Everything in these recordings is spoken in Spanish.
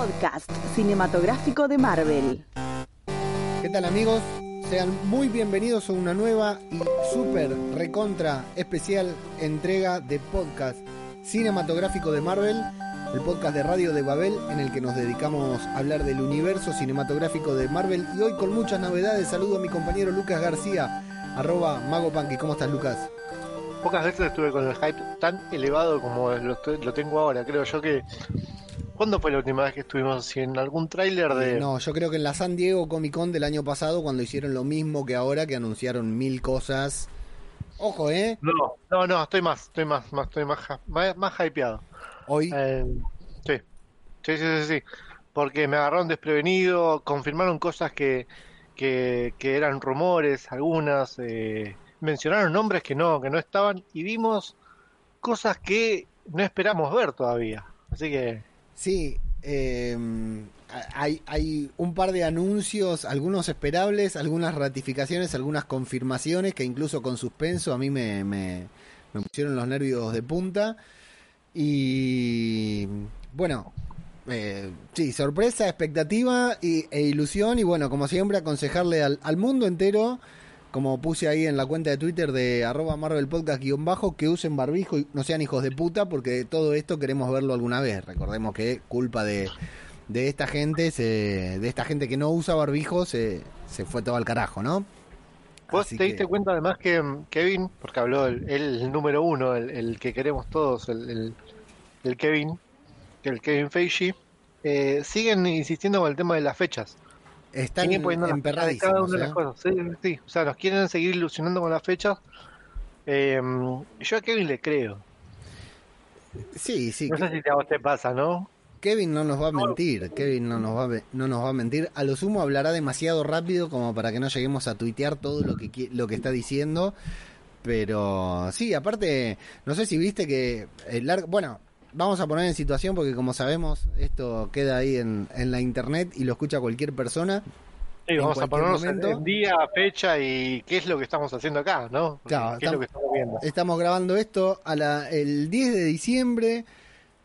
podcast cinematográfico de Marvel. ¿Qué tal amigos? Sean muy bienvenidos a una nueva y súper recontra especial entrega de podcast cinematográfico de Marvel, el podcast de Radio de Babel en el que nos dedicamos a hablar del universo cinematográfico de Marvel y hoy con muchas novedades saludo a mi compañero Lucas García, arroba Mago ¿Cómo estás Lucas? Pocas veces estuve con el hype tan elevado como lo, lo tengo ahora, creo yo que ¿Cuándo fue la última vez que estuvimos así? ¿En algún tráiler de...? No, yo creo que en la San Diego Comic Con del año pasado, cuando hicieron lo mismo que ahora, que anunciaron mil cosas. Ojo, ¿eh? No, no, no, estoy más, estoy más, más estoy más, más, hypeado. ¿Hoy? Eh, sí. sí, sí, sí, sí. Porque me agarraron desprevenido, confirmaron cosas que, que, que eran rumores, algunas, eh, mencionaron nombres que no, que no estaban, y vimos cosas que no esperamos ver todavía. Así que Sí, em, hay, hay un par de anuncios, algunos esperables, algunas ratificaciones, algunas confirmaciones que incluso con suspenso a mí me, me, pusieron los nervios de punta. Y bueno, eh, sí, sorpresa, expectativa y, e ilusión. Y bueno, como siempre, aconsejarle al mundo entero como puse ahí en la cuenta de Twitter de arroba Marvel Podcast guion bajo, que usen barbijo y no sean hijos de puta, porque todo esto queremos verlo alguna vez. Recordemos que culpa de, de esta gente, se, de esta gente que no usa barbijo, se, se fue todo al carajo, ¿no? Vos te diste cuenta además que mm, Kevin, porque habló el, el número uno, el, que queremos todos, el, el, Kevin, el Kevin Feige, eh, siguen insistiendo con el tema de las fechas. Están emperradísimos. Cada cosas. Sí, sí. O sea, nos quieren seguir ilusionando con las fechas. Eh, yo a Kevin le creo. Sí, sí. No sé si a vos te pasa, ¿no? Kevin no nos va a mentir, Kevin no nos va a, no nos va a mentir. A lo sumo hablará demasiado rápido como para que no lleguemos a tuitear todo lo que lo que está diciendo. Pero sí, aparte, no sé si viste que el largo, bueno, vamos a poner en situación porque como sabemos esto queda ahí en, en la internet y lo escucha cualquier persona. Sí, vamos a ponernos en día, fecha y qué es lo que estamos haciendo acá, ¿no? Claro, estamos, estamos, grabando esto a la, el 10 de diciembre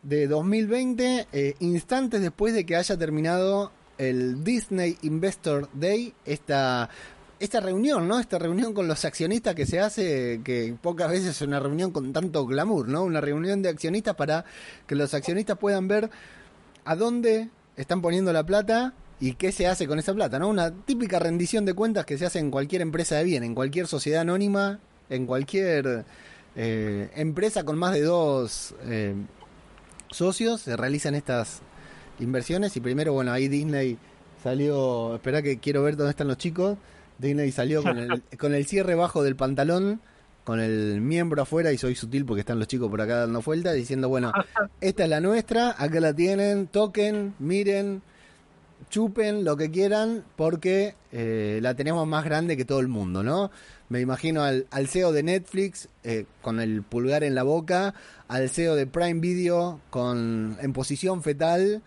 de 2020, eh, instantes después de que haya terminado el Disney Investor Day, esta esta reunión, ¿no? Esta reunión con los accionistas que se hace, que pocas veces es una reunión con tanto glamour, ¿no? Una reunión de accionistas para que los accionistas puedan ver a dónde están poniendo la plata y qué se hace con esa plata, ¿no? Una típica rendición de cuentas que se hace en cualquier empresa de bien, en cualquier sociedad anónima, en cualquier eh, empresa con más de dos eh, socios, se realizan estas inversiones y primero, bueno, ahí Disney salió, espera que quiero ver dónde están los chicos, Disney salió con el, con el cierre bajo del pantalón, con el miembro afuera, y soy sutil porque están los chicos por acá dando vueltas, diciendo, bueno, esta es la nuestra, acá la tienen, toquen, miren, chupen lo que quieran, porque eh, la tenemos más grande que todo el mundo, ¿no? Me imagino al, al CEO de Netflix eh, con el pulgar en la boca, al CEO de Prime Video con en posición fetal,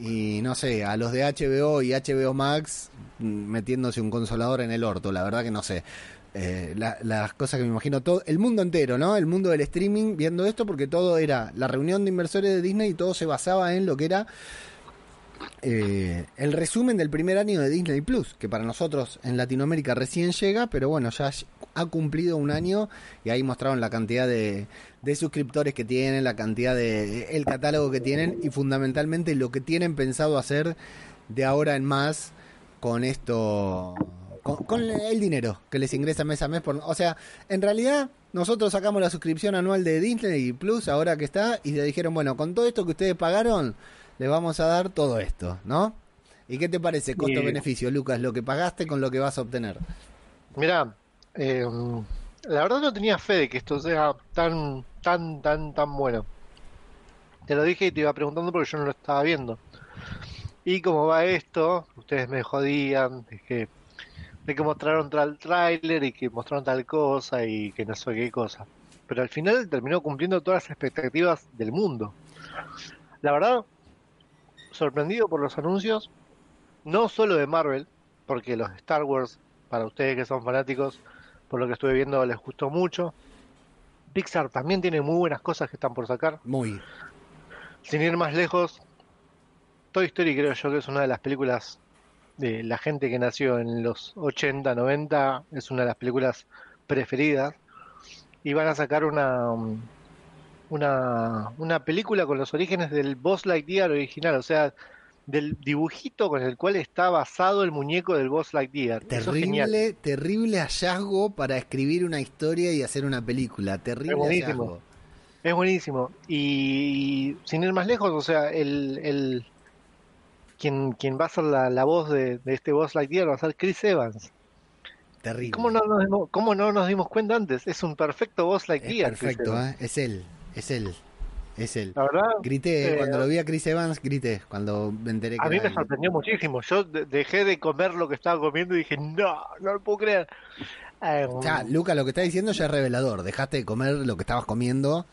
y no sé, a los de HBO y HBO Max mm, metiéndose un consolador en el orto, la verdad que no sé. Eh, las cosas que me imagino todo, el mundo entero, ¿no? El mundo del streaming viendo esto porque todo era la reunión de inversores de Disney y todo se basaba en lo que era eh, el resumen del primer año de Disney Plus, que para nosotros en Latinoamérica recién llega, pero bueno, ya ha cumplido un año y ahí mostraron la cantidad de, suscriptores que tienen, la cantidad de el catálogo que tienen y fundamentalmente lo que tienen pensado hacer de ahora en más con esto con, el dinero que les ingresa mes a mes por, o sea, en realidad nosotros sacamos la suscripción anual de Disney Plus ahora que está y le dijeron, bueno, con todo esto que ustedes pagaron le vamos a dar todo esto, ¿no? ¿Y qué te parece costo-beneficio, Lucas, lo que pagaste con lo que vas a obtener? Mira, eh, la verdad no tenía fe de que esto sea tan, tan, tan, tan bueno. Te lo dije y te iba preguntando porque yo no lo estaba viendo. Y como va esto, ustedes me jodían de que, de que mostraron tal tráiler y que mostraron tal cosa y que no sé qué cosa. Pero al final terminó cumpliendo todas las expectativas del mundo. La verdad, sorprendido por los anuncios, no solo de Marvel, porque los Star Wars, para ustedes que son fanáticos, por lo que estuve viendo, les gustó mucho. Pixar también tiene muy buenas cosas que están por sacar. Muy. Sin ir más lejos, Toy Story creo yo que es una de las películas de la gente que nació en los 80, 90, es una de las películas preferidas. Y van a sacar una, una, una película con los orígenes del Boss Lightyear original, o sea, del dibujito con el cual está basado el muñeco del Boss Lightyear. Es. Terrible, terrible hallazgo para escribir una historia y hacer una película. Terrible Es buenísimo. hallazgo. Es buenísimo. Y sin ir más lejos, o sea, el, el quien, quien va a ser la, la voz de, de este Boss Lightyear va a ser Chris Evans. Terrible. ¿Cómo no, nos dimos, ¿Cómo no nos dimos cuenta antes? Es un perfecto Boss Es Lightyear. Chris perfecto. ¿eh? es él, es él, es él. La verdad, Grité, eh, cuando lo vi a Chris Evans, grité, cuando me enteré que a mí me él. sorprendió muchísimo. Yo de- dejé de comer lo que estaba comiendo y dije, no, no lo puedo creer. Eh, O sea, Luca, lo que está diciendo ya es revelador. Dejaste de comer lo que estabas comiendo.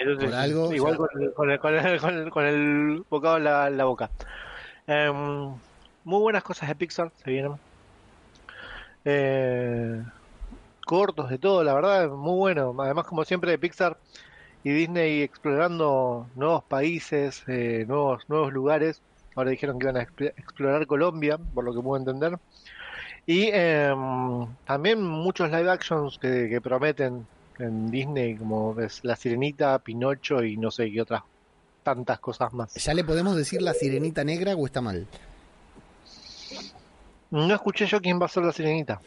entonces, por algo, igual con el, con, el, con, el, con el- con el bocado en la, en la boca. Eh, muy buenas cosas de Pixar se vienen. Eh, cortos de todo, la verdad, muy bueno. Además, como siempre, de Pixar y Disney explorando nuevos países, eh, nuevos, nuevos lugares. Ahora dijeron que iban a exp- explorar Colombia, por lo que puedo entender. Y eh, también muchos live actions que, que prometen en Disney, como es La Sirenita, Pinocho y no sé qué otras tantas cosas más. ¿Ya le podemos decir la sirenita negra o está mal? No escuché yo quién va a ser La Sirenita.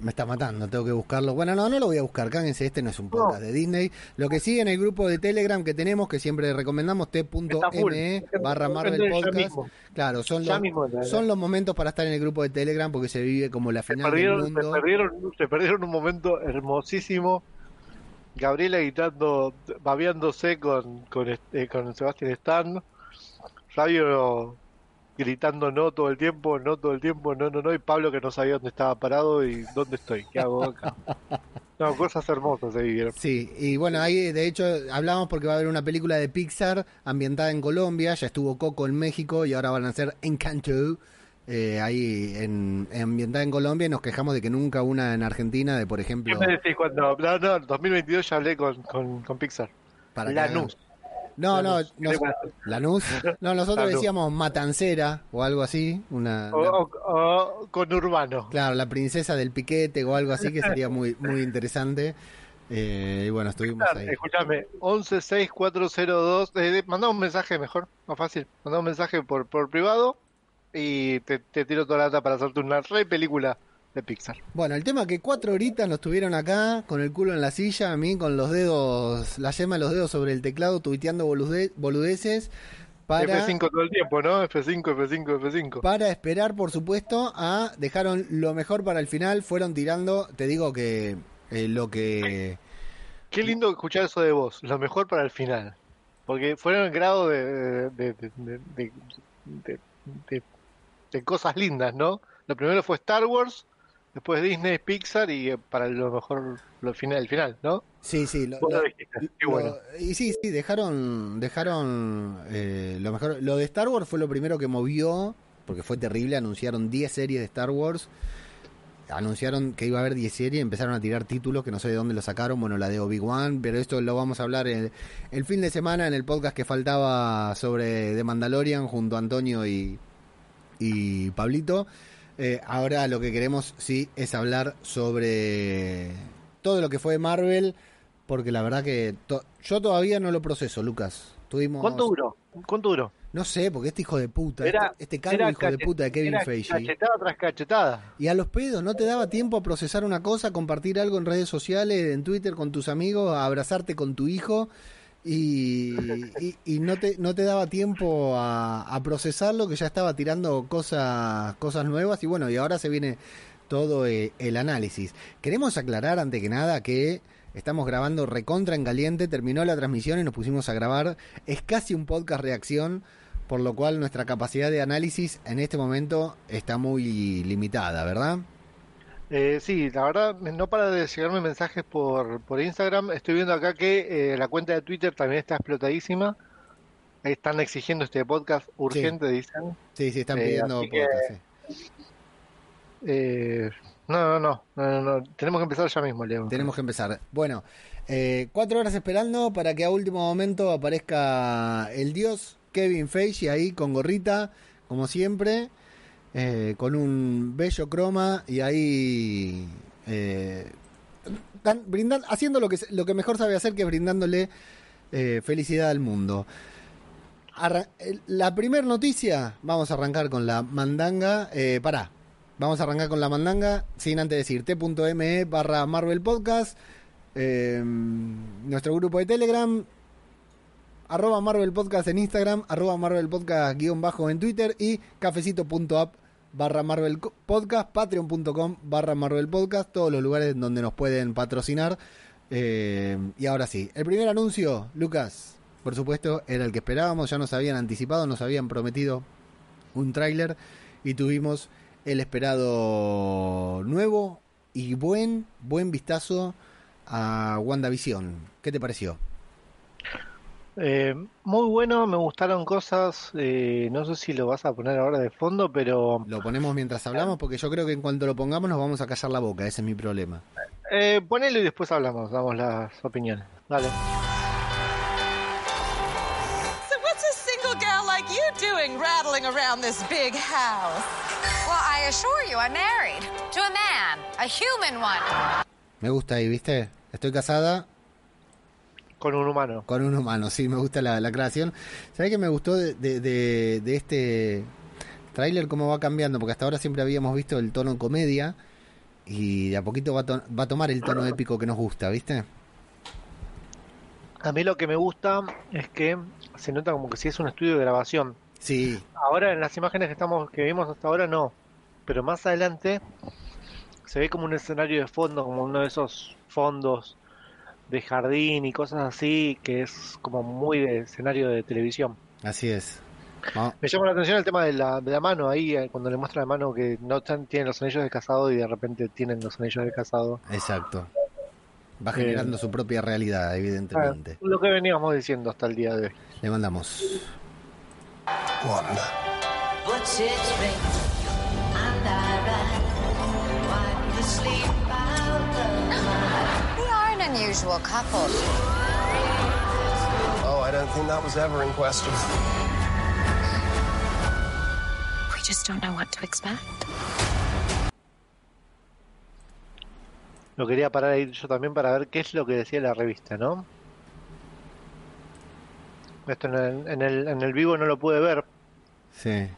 Me está matando, tengo que buscarlo. Bueno, no, no lo voy a buscar, cáguense, este no es un podcast de Disney. Lo que sí, en el grupo de Telegram que tenemos, que siempre recomendamos, t.me barra Marvel Podcast. Claro, son los, mismo, son los momentos para estar en el grupo de Telegram porque se vive como la Se final del se, perdieron, se perdieron un momento hermosísimo. Gabriela gritando, babeándose con, con, este- con Sebastián Stan. Fabio gritando no todo el tiempo, no todo el tiempo, no, no, no. Y Pablo que no sabía dónde estaba parado y dónde estoy, qué hago acá. No, cosas hermosas se vivieron. Sí, y bueno, ahí de hecho hablamos porque va a haber una película de Pixar ambientada en Colombia, ya estuvo Coco en México y ahora van a hacer Encanto eh, ahí en, ambientada en Colombia y nos quejamos de que nunca una en Argentina de, por ejemplo, ¿Qué me decís cuando.? No, no, en 2022 ya hablé con, con, con Pixar. para que Lanús. No, no, nos- Lanús. No, nosotros Lanús. decíamos Matancera o algo así, una, O, la- o- o con Urbano. claro, la princesa del piquete o algo así que sería muy muy interesante. Eh, y bueno, estuvimos ahí. Escúchame, 116402. Eh, mandá un mensaje mejor, más fácil. Mandá un mensaje por, por privado y te, te tiro toda la data para hacerte una re película de Pixar. Bueno, el tema que cuatro horitas nos tuvieron acá, con el culo en la silla, a mí con los dedos, la yema de los dedos sobre el teclado, tuiteando bolude- boludeces, para, F5 todo el tiempo, ¿no? F5, F5, F5. para esperar, por supuesto, a... Dejaron lo mejor para el final, fueron tirando, te digo que eh, lo que... Qué lindo escuchar eso de vos. Lo mejor para el final. Porque fueron el grado de, de, de, de, de- de- de- de cosas lindas, ¿no? Lo primero fue Star Wars, después Disney, Pixar y eh, para lo mejor lo final, el final, ¿no? Sí, sí, lo- Vos lo Lo- bueno. y sí, sí, dejaron, dejaron eh, lo mejor. Lo de Star Wars fue lo primero que movió, porque fue terrible. Anunciaron 10 series de Star Wars. Anunciaron que iba a haber 10 series, empezaron a tirar títulos que no sé de dónde lo sacaron. Bueno, la de Obi-Wan, pero esto lo vamos a hablar el, el fin de semana en el podcast que faltaba sobre The Mandalorian junto a Antonio y, y Pablito. Eh, ahora lo que queremos, sí, es hablar sobre todo lo que fue Marvel, porque la verdad que to- yo todavía no lo proceso, Lucas. Tuvimos, ¿Cuánto duró? ¿Cuánto duró? No sé, porque este hijo de puta, Era- este, este calvo hijo de puta de Kevin era Feige. Cachetada tras cachetada. Y a los pedos, ¿no te daba tiempo a procesar una cosa, compartir algo en redes sociales, en Twitter con tus amigos, a abrazarte con tu hijo? Y, y- no te no te daba tiempo a, procesarlo, que ya estaba tirando cosas cosas nuevas y bueno, y ahora se viene todo eh, el análisis. Queremos aclarar ante que nada que estamos grabando recontra en caliente, terminó la transmisión y nos pusimos a grabar. Es casi un podcast reacción, por lo cual nuestra capacidad de análisis en este momento está muy limitada, ¿verdad? Eh, sí, la verdad, no para de llegarme mensajes por, por Instagram. Estoy viendo acá que eh, la cuenta de Twitter también está explotadísima. Están exigiendo este podcast urgente, dicen. Sí, sí, están Eh, pidiendo así que- podcast, sí. Eh, no, no, no, no, no, no. Tenemos que empezar ya mismo, Leo. Tenemos que empezar. Bueno, eh, cuatro horas esperando para que a último momento aparezca el dios Kevin Feige ahí con gorrita, como siempre, eh, con un bello croma y ahí eh, dan- brindan, haciendo lo que, lo que mejor sabe hacer, que es brindándole eh, felicidad al mundo. La primera noticia, vamos a arrancar con la mandanga. Eh, pará, vamos a arrancar con la mandanga sin antes decir t.me barra Marvel Podcast, nuestro grupo de Telegram, arroba Marvel Podcast en Instagram, arroba Marvel Podcast guion bajo en Twitter y cafecito.app barra Marvel Podcast, patreon.com barra Marvel Podcast, todos los lugares donde nos pueden patrocinar. Eh, y ahora sí, el primer anuncio, Lucas, por supuesto, era el que esperábamos, ya nos habían anticipado, nos habían prometido un tráiler y tuvimos el esperado nuevo y buen, buen vistazo a WandaVision. ¿Qué te pareció? Eh, muy bueno, me gustaron cosas. eh, no sé si lo vas a poner ahora de fondo, pero Lo ponemos mientras hablamos porque yo creo que en cuanto lo pongamos nos vamos a callar la boca, ese es mi problema. eh, ponelo y después hablamos, damos las opiniones. Dale. So what's a single gal like you doing rattling around this big house? Well, I assure you, I'm married to a man, a human one. Me gusta ahí, ¿viste? Estoy casada Con un humano. con un humano, sí, me gusta la, la creación. ¿Sabés qué me gustó de, de, de- de este tráiler cómo va cambiando? Porque hasta ahora siempre habíamos visto el tono comedia y de a poquito va a, to- va a tomar el tono épico que nos gusta, ¿viste? A mí lo que me gusta es que se nota como que si es un estudio de grabación. Sí, Ahora en las imágenes que estamos que vimos hasta ahora no, pero más adelante se ve como un escenario de fondo, como uno de esos fondos de jardín y cosas así, que es como muy de escenario de televisión. así es. Vamos- Me llama la atención el tema de la, de la mano ahí, eh, cuando le muestra la mano que no están, tienen los anillos de casado y de repente tienen los anillos de casado. exacto. Va generando su propia realidad, evidentemente. lo que veníamos diciendo hasta el día de hoy. Le mandamos. What's unusual couple. Oh, I don't think that was ever in question. We just don't know what to expect. Lo quería parar ahí yo también para ver qué es lo que decía la revista, ¿no? Esto en el, en el, en el vivo no lo pude ver Sí.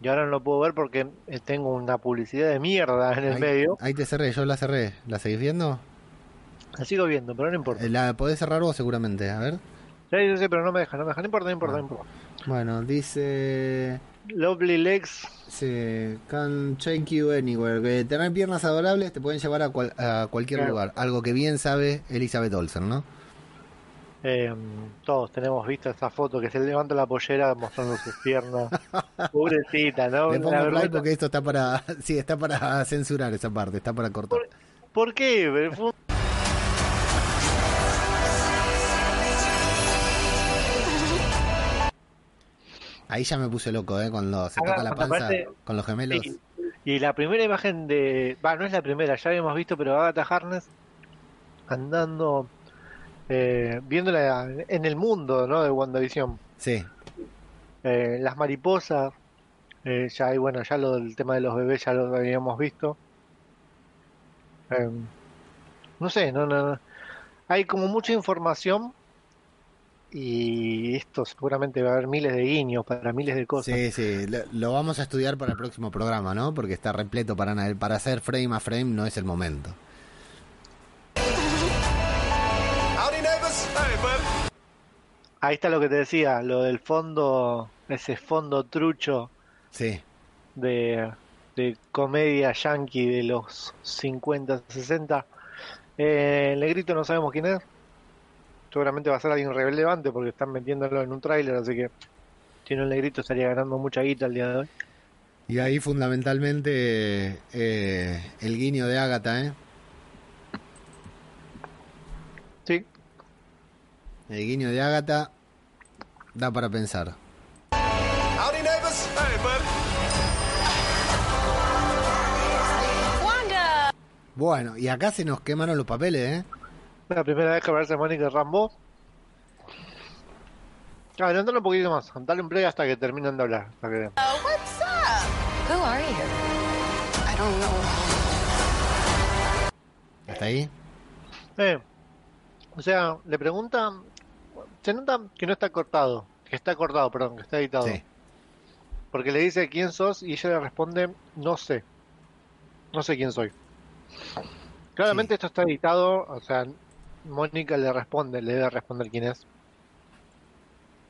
y ahora no lo puedo ver porque eh, tengo una publicidad de mierda en el Ahí, medio. ahí te cerré, yo la cerré. ¿La seguís viendo? La sigo viendo, pero no importa. Eh, La podés cerrar vos seguramente, a ver. Sí, sí, sí, pero no me deja, no me deja, no importa, no importa, no importa. Bueno, dice... Lovely Legs, Sí, can take you anywhere. Que tener piernas adorables te pueden llevar a, cual- a cualquier Claro. lugar. Algo que bien sabe Elizabeth Olsen, ¿no? eh, todos tenemos visto esta foto que se levanta la pollera mostrando sus piernas. Pobrecita, ¿no? Le La pongo play porque esto está para... Sí, está para censurar esa parte, está para cortar. ¿Por, por qué? Ahí ya me puse loco, ¿eh? Cuando se Acá, toca la panza con los gemelos. Y la primera imagen de. Va, no es la primera, ya habíamos visto, pero Agatha Harness andando. Eh, viéndola en el mundo, ¿no? De WandaVision. Sí, Eh, las mariposas. eh, ya, y bueno, ya lo del tema de los bebés ya lo habíamos visto. Eh, no sé, no, no, no. Hay como mucha información. Y esto seguramente va a haber miles de guiños para miles de cosas. sí, sí. Lo, lo vamos a estudiar para el próximo programa, ¿no? Porque está repleto para, para hacer frame a frame, no es el momento. Ahí está lo que te decía, lo del fondo, ese fondo trucho Sí, de, de comedia yankee de los 50, 60. Eh, el negrito no sabemos quién es. Seguramente va a ser alguien relevante porque están metiéndolo en un tráiler, así que si no el negrito estaría ganando mucha guita el día de hoy. y ahí fundamentalmente eh, el guiño de Agatha, ¿eh? Sí, El guiño de Agatha da para pensar. Howdy, neighbors. Hey, bud. Wanda! Bueno, y acá se nos quemaron los papeles, ¿eh? La primera vez que aparece Mónica Rambo. Adelantalo un poquito más. Dale un play hasta que terminen de hablar. hasta que- Oh, what's up? Who are you? I don't know. ¿Hasta ahí? Eh, o sea, le pregunta. Se nota que no está cortado. Que está cortado, perdón, que está editado. Sí. Porque le dice quién sos y ella le responde, no sé. No sé quién soy. Claramente Sí. esto está editado, o sea, Mónica le responde, le debe responder quién es.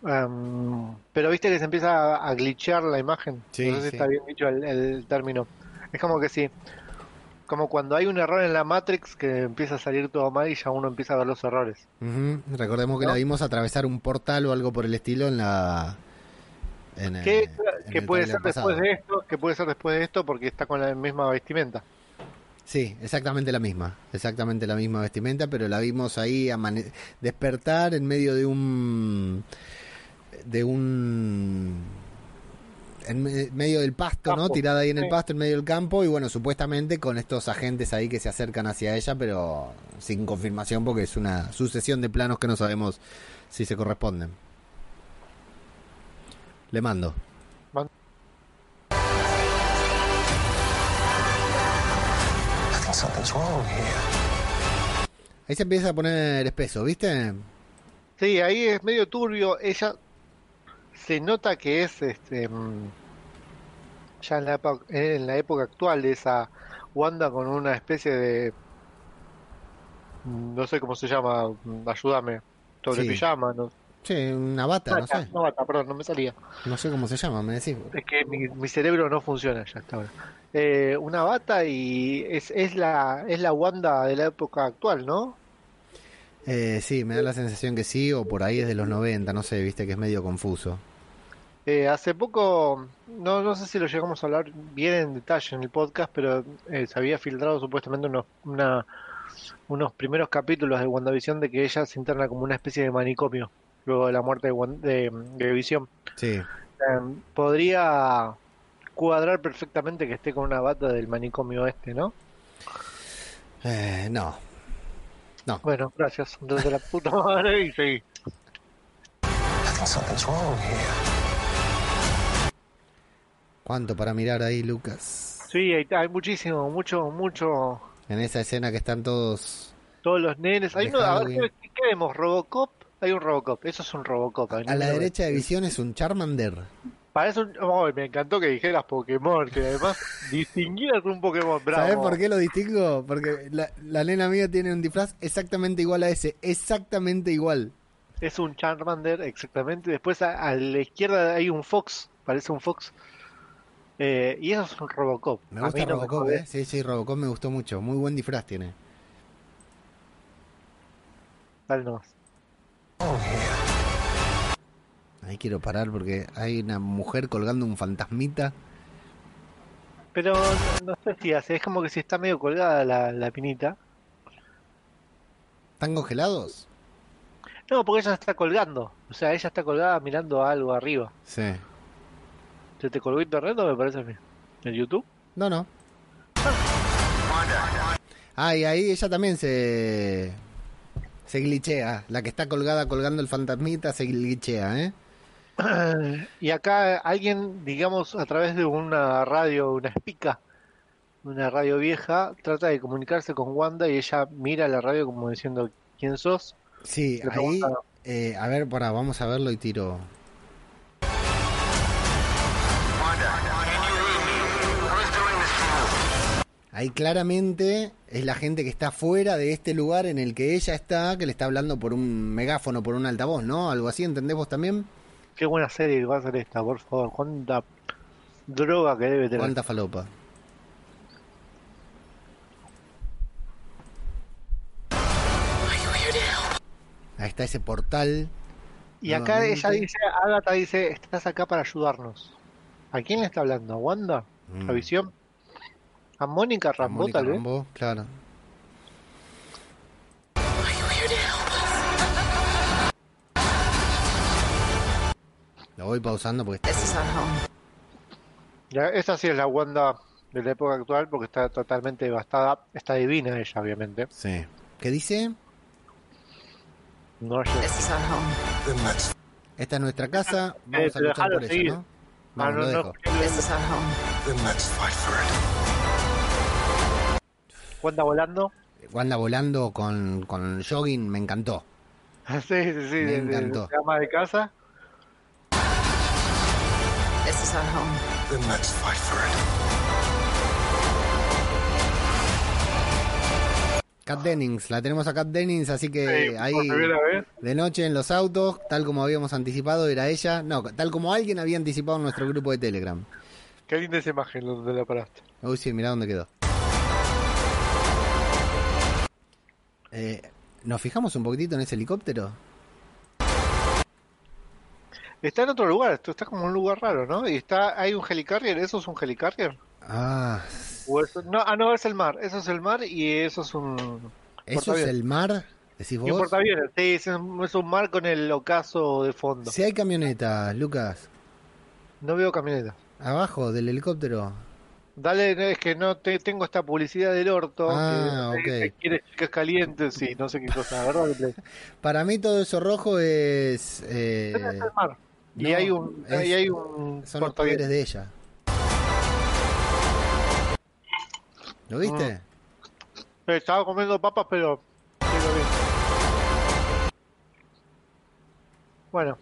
Em, pero viste que se empieza a, a glitchear la imagen. Sí, no sé si sí. está bien dicho el, el término. Es como que sí. Como cuando hay un error en la Matrix que empieza a salir todo mal y ya uno empieza a ver los errores. Recordemos que ¿No? la vimos atravesar un portal o algo por el estilo en la. En, ¿Qué, eh, en que puede ser después de esto? que puede ser después de esto? Porque está con la misma vestimenta. Sí, exactamente la misma. Exactamente la misma vestimenta, pero la vimos ahí amane- despertar en medio de un. de un. en me- medio del pasto, ¿no? Tirada ahí en el pasto, en medio del campo, y bueno, supuestamente con estos agentes ahí que se acercan hacia ella, pero sin confirmación porque es una sucesión de planos que no sabemos si se corresponden. Le mando. Something's wrong here. Ahí se empieza a poner espeso, ¿viste? Sí, ahí es medio turbio. Ella se nota que es este mm, ya en la, epo- en la época actual de esa Wanda con una especie de mm, no sé cómo se llama, mm, ayúdame, sobre Sí. pijama, no, Sí, una bata, no sé. no, bata, perdón, no me salía. No sé cómo se llama, me decís. Es que mi, mi cerebro no funciona ya hasta ahora. Eh, una bata y es, es la es la Wanda de la época actual, ¿no? Eh, sí, me da la sensación que sí, o por ahí es de los 90, no sé, viste que es medio confuso. Eh, hace poco, no, no sé si lo llegamos a hablar bien en detalle en el podcast, pero eh, se había filtrado supuestamente unos, una- unos primeros capítulos de WandaVision de que ella se interna como una especie de manicomio luego de la muerte de, de, de Visión. Sí, Eh, podría cuadrar perfectamente que esté con una bata del manicomio este, ¿no? eh, no. No, Bueno, gracias. Desde la puta madre y seguí. ¿cuánto para mirar ahí, Lucas? Sí, hay, hay muchísimo, mucho, mucho. En esa escena que están todos... Todos los nenes. De uno, a ver. ¿qué, qué vemos? ¿Robocop? Hay un Robocop. Eso es un Robocop. A la derecha de visión es un Charmander. Parece un. oh, me encantó que dijeras Pokémon, que además distinguías un Pokémon. Bravo. ¿Sabes por qué lo distingo? Porque la, la nena mía tiene un disfraz exactamente igual a ese, exactamente igual. Es un Charmander, exactamente. Después a, a la izquierda hay un Fox, parece un Fox. Eh, y eso es un Robocop. Me gusta no Robocop. ¿eh? Sí, sí, Robocop me gustó mucho. Muy buen disfraz tiene. Dale nomás. Here. Ahí quiero parar porque hay una mujer colgando un fantasmita. Pero no, no sé si hace, es como que si está medio colgada la, la pinita. ¿Están congelados? No, porque ella está colgando. O sea, ella está colgada mirando algo arriba. Sí. ¿Se te colgó internet o me parece a mí? ¿En YouTube? No, no. Ah, y ahí ella también se. Se glitchea. La que está colgada colgando el fantasmita se glitchea, ¿eh? Y acá alguien, digamos, a través de una radio, una espica, una radio vieja, trata de comunicarse con Wanda y ella mira la radio como diciendo, ¿quién sos? Sí, ahí. eh, a ver, para, vamos a verlo y tiro. Ahí claramente es la gente que está fuera de este lugar en el que ella está, que le está hablando por un megáfono, por un altavoz, ¿no? Algo así, ¿entendés vos también? Qué buena serie que va a ser esta, por favor. Cuánta droga que debe tener. Cuánta falopa. Ahí está ese portal. Y acá ella dice, Agatha dice, estás acá para ayudarnos. ¿A quién le está hablando? ¿A Wanda? Mm. ¿A Visión? ¿A Mónica Rambo Mónica tal vez? Rambeau, claro. Lo voy pausando porque está... This is our home. Ya, esta sí es la Wanda de la época actual porque está totalmente devastada. Está divina ella, obviamente. Sí. ¿Qué dice? No, let's Esta es nuestra casa, vamos a luchar por ella. ¿no? Ah, Vamos, no, lo no, dejo. Is Wanda volando. Wanda volando con, con jogging, me encantó. sí, sí, sí. de- encantó. de ama de casa. This is our home. Then let's fight for it. Kat Dennings, la tenemos a Kat Dennings, así que Sí, ahí por primera vez. de noche en los autos, tal como habíamos anticipado, era ella. No, tal como alguien había anticipado en nuestro grupo de Telegram. Qué linda esa imagen donde la paraste. Uy, sí, mirá dónde quedó. Eh, ¿Nos fijamos un poquitito en ese helicóptero? Está en otro lugar, esto está como en un lugar raro, ¿no? Y está, hay un helicarrier, ¿eso es un helicarrier? Ah, O eso- no, ah, no, es el mar, eso es el mar y eso es un... ¿eso es el mar? ¿Decís vos? portaaviones, sí, es un, es un mar con el ocaso de fondo. Si hay camionetas, Lucas, No veo camioneta. abajo del helicóptero. Dale, es que no te, tengo esta publicidad del orto. Ah, que, ok. que quiere chicas calientes y no sé qué cosa, ¿verdad? Para mí todo eso rojo es... eh, es el mar. Y no, hay un, es- y hay un son los poderes de ella. ¿Lo viste? Eh, Estaba comiendo papas, pero. pero bien. Bueno.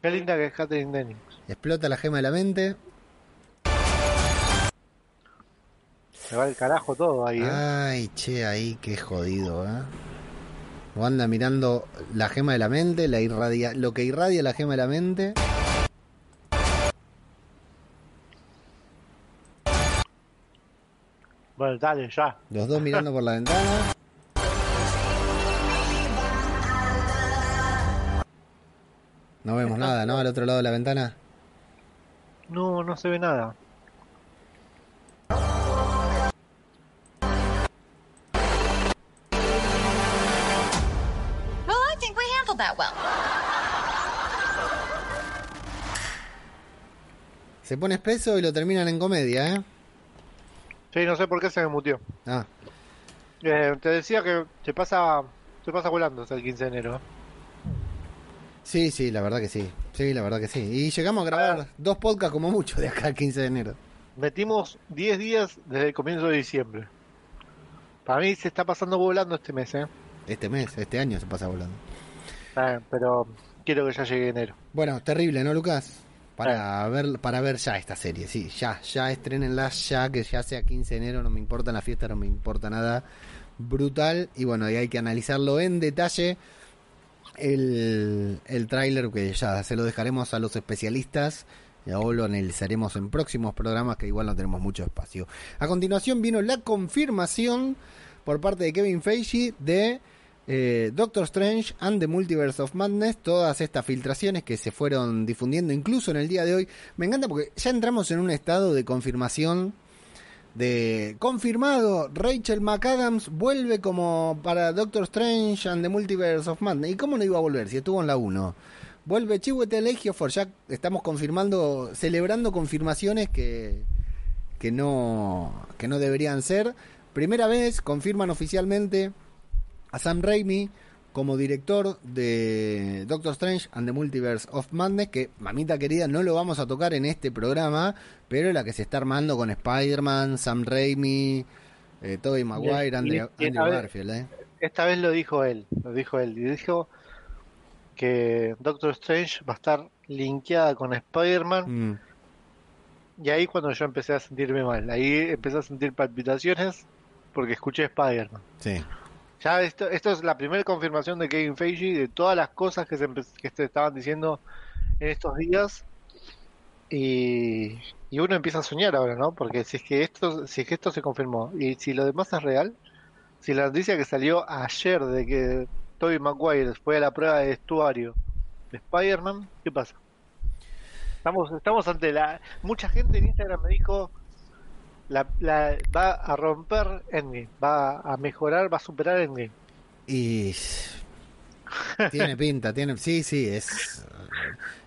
Qué linda que es Catherine Denning. Explota la gema de la mente. Se va el carajo todo ahí, ¿eh? Ay, che, ahí qué jodido, ¿eh? Wanda mirando la gema de la mente, la irradia, lo que irradia la gema de la mente. Bueno, dale, ya. Los dos mirando por la ventana. No vemos nada, ¿no? Al otro lado de la ventana. No, no se ve nada. That well. Se pone espeso y lo terminan en comedia, ¿eh? Sí, no sé por qué se me mutió. Ah, Eh, te decía que se pasa, se pasa volando hasta el 15 de enero. sí, sí, la verdad que sí. Sí, la verdad que sí. Y llegamos a grabar dos podcasts como mucho de acá al 15 de enero. Metimos 10 días desde el comienzo de diciembre. Para mí se está pasando volando este mes, ¿eh? Este mes, este año se pasa volando. Eh, pero quiero que ya llegue enero. Bueno, terrible, ¿no, Lucas? Para ver, para ver ya esta serie, sí, ya, ya estrenenla ya, que ya sea 15 de enero, no me importa la fiesta, no me importa nada. Brutal, y bueno, y hay que analizarlo en detalle. El, el tráiler que ya se lo dejaremos a los especialistas y o lo analizaremos en próximos programas que igual no tenemos mucho espacio. A continuación vino la confirmación por parte de Kevin Feige de eh, Doctor Strange and the Multiverse of Madness, todas estas filtraciones que se fueron difundiendo incluso en el día de hoy. Me encanta porque ya entramos en un estado de confirmación de confirmado, Rachel McAdams vuelve como para Doctor Strange and the Multiverse of Madness. ¿Y cómo no iba a volver si estuvo en la 1? Vuelve Chiwetel Ejiofor, ya estamos confirmando, celebrando confirmaciones que que no que no deberían ser. Primera vez confirman oficialmente a Sam Raimi como director de Doctor Strange and the Multiverse of Madness, que, mamita querida, no lo vamos a tocar en este programa, pero la que se está armando con Spider-Man, Sam Raimi, eh, Tobey Maguire, y- Andrew, y- Andrew Garfield, ¿eh? Esta vez lo dijo él, lo dijo él, y dijo que Doctor Strange va a estar linkeada con Spider-Man, Mm, y ahí cuando yo empecé a sentirme mal, ahí empecé a sentir palpitaciones porque escuché Spider-Man. sí. Ya esto, esto es la primera confirmación de Kevin Feige de todas las cosas que se, que se estaban diciendo en estos días y, y uno empieza a soñar ahora, ¿no? Porque si es que esto, si es que esto se confirmó y si lo demás es real, si la noticia que salió ayer de que Tobey Maguire fue a la prueba de vestuario de Spider-Man, ¿qué pasa? Estamos, estamos ante la mucha gente en Instagram me dijo la, la, va a romper Endgame, va a mejorar, va a superar Endgame. Y tiene pinta, tiene, sí, sí, es.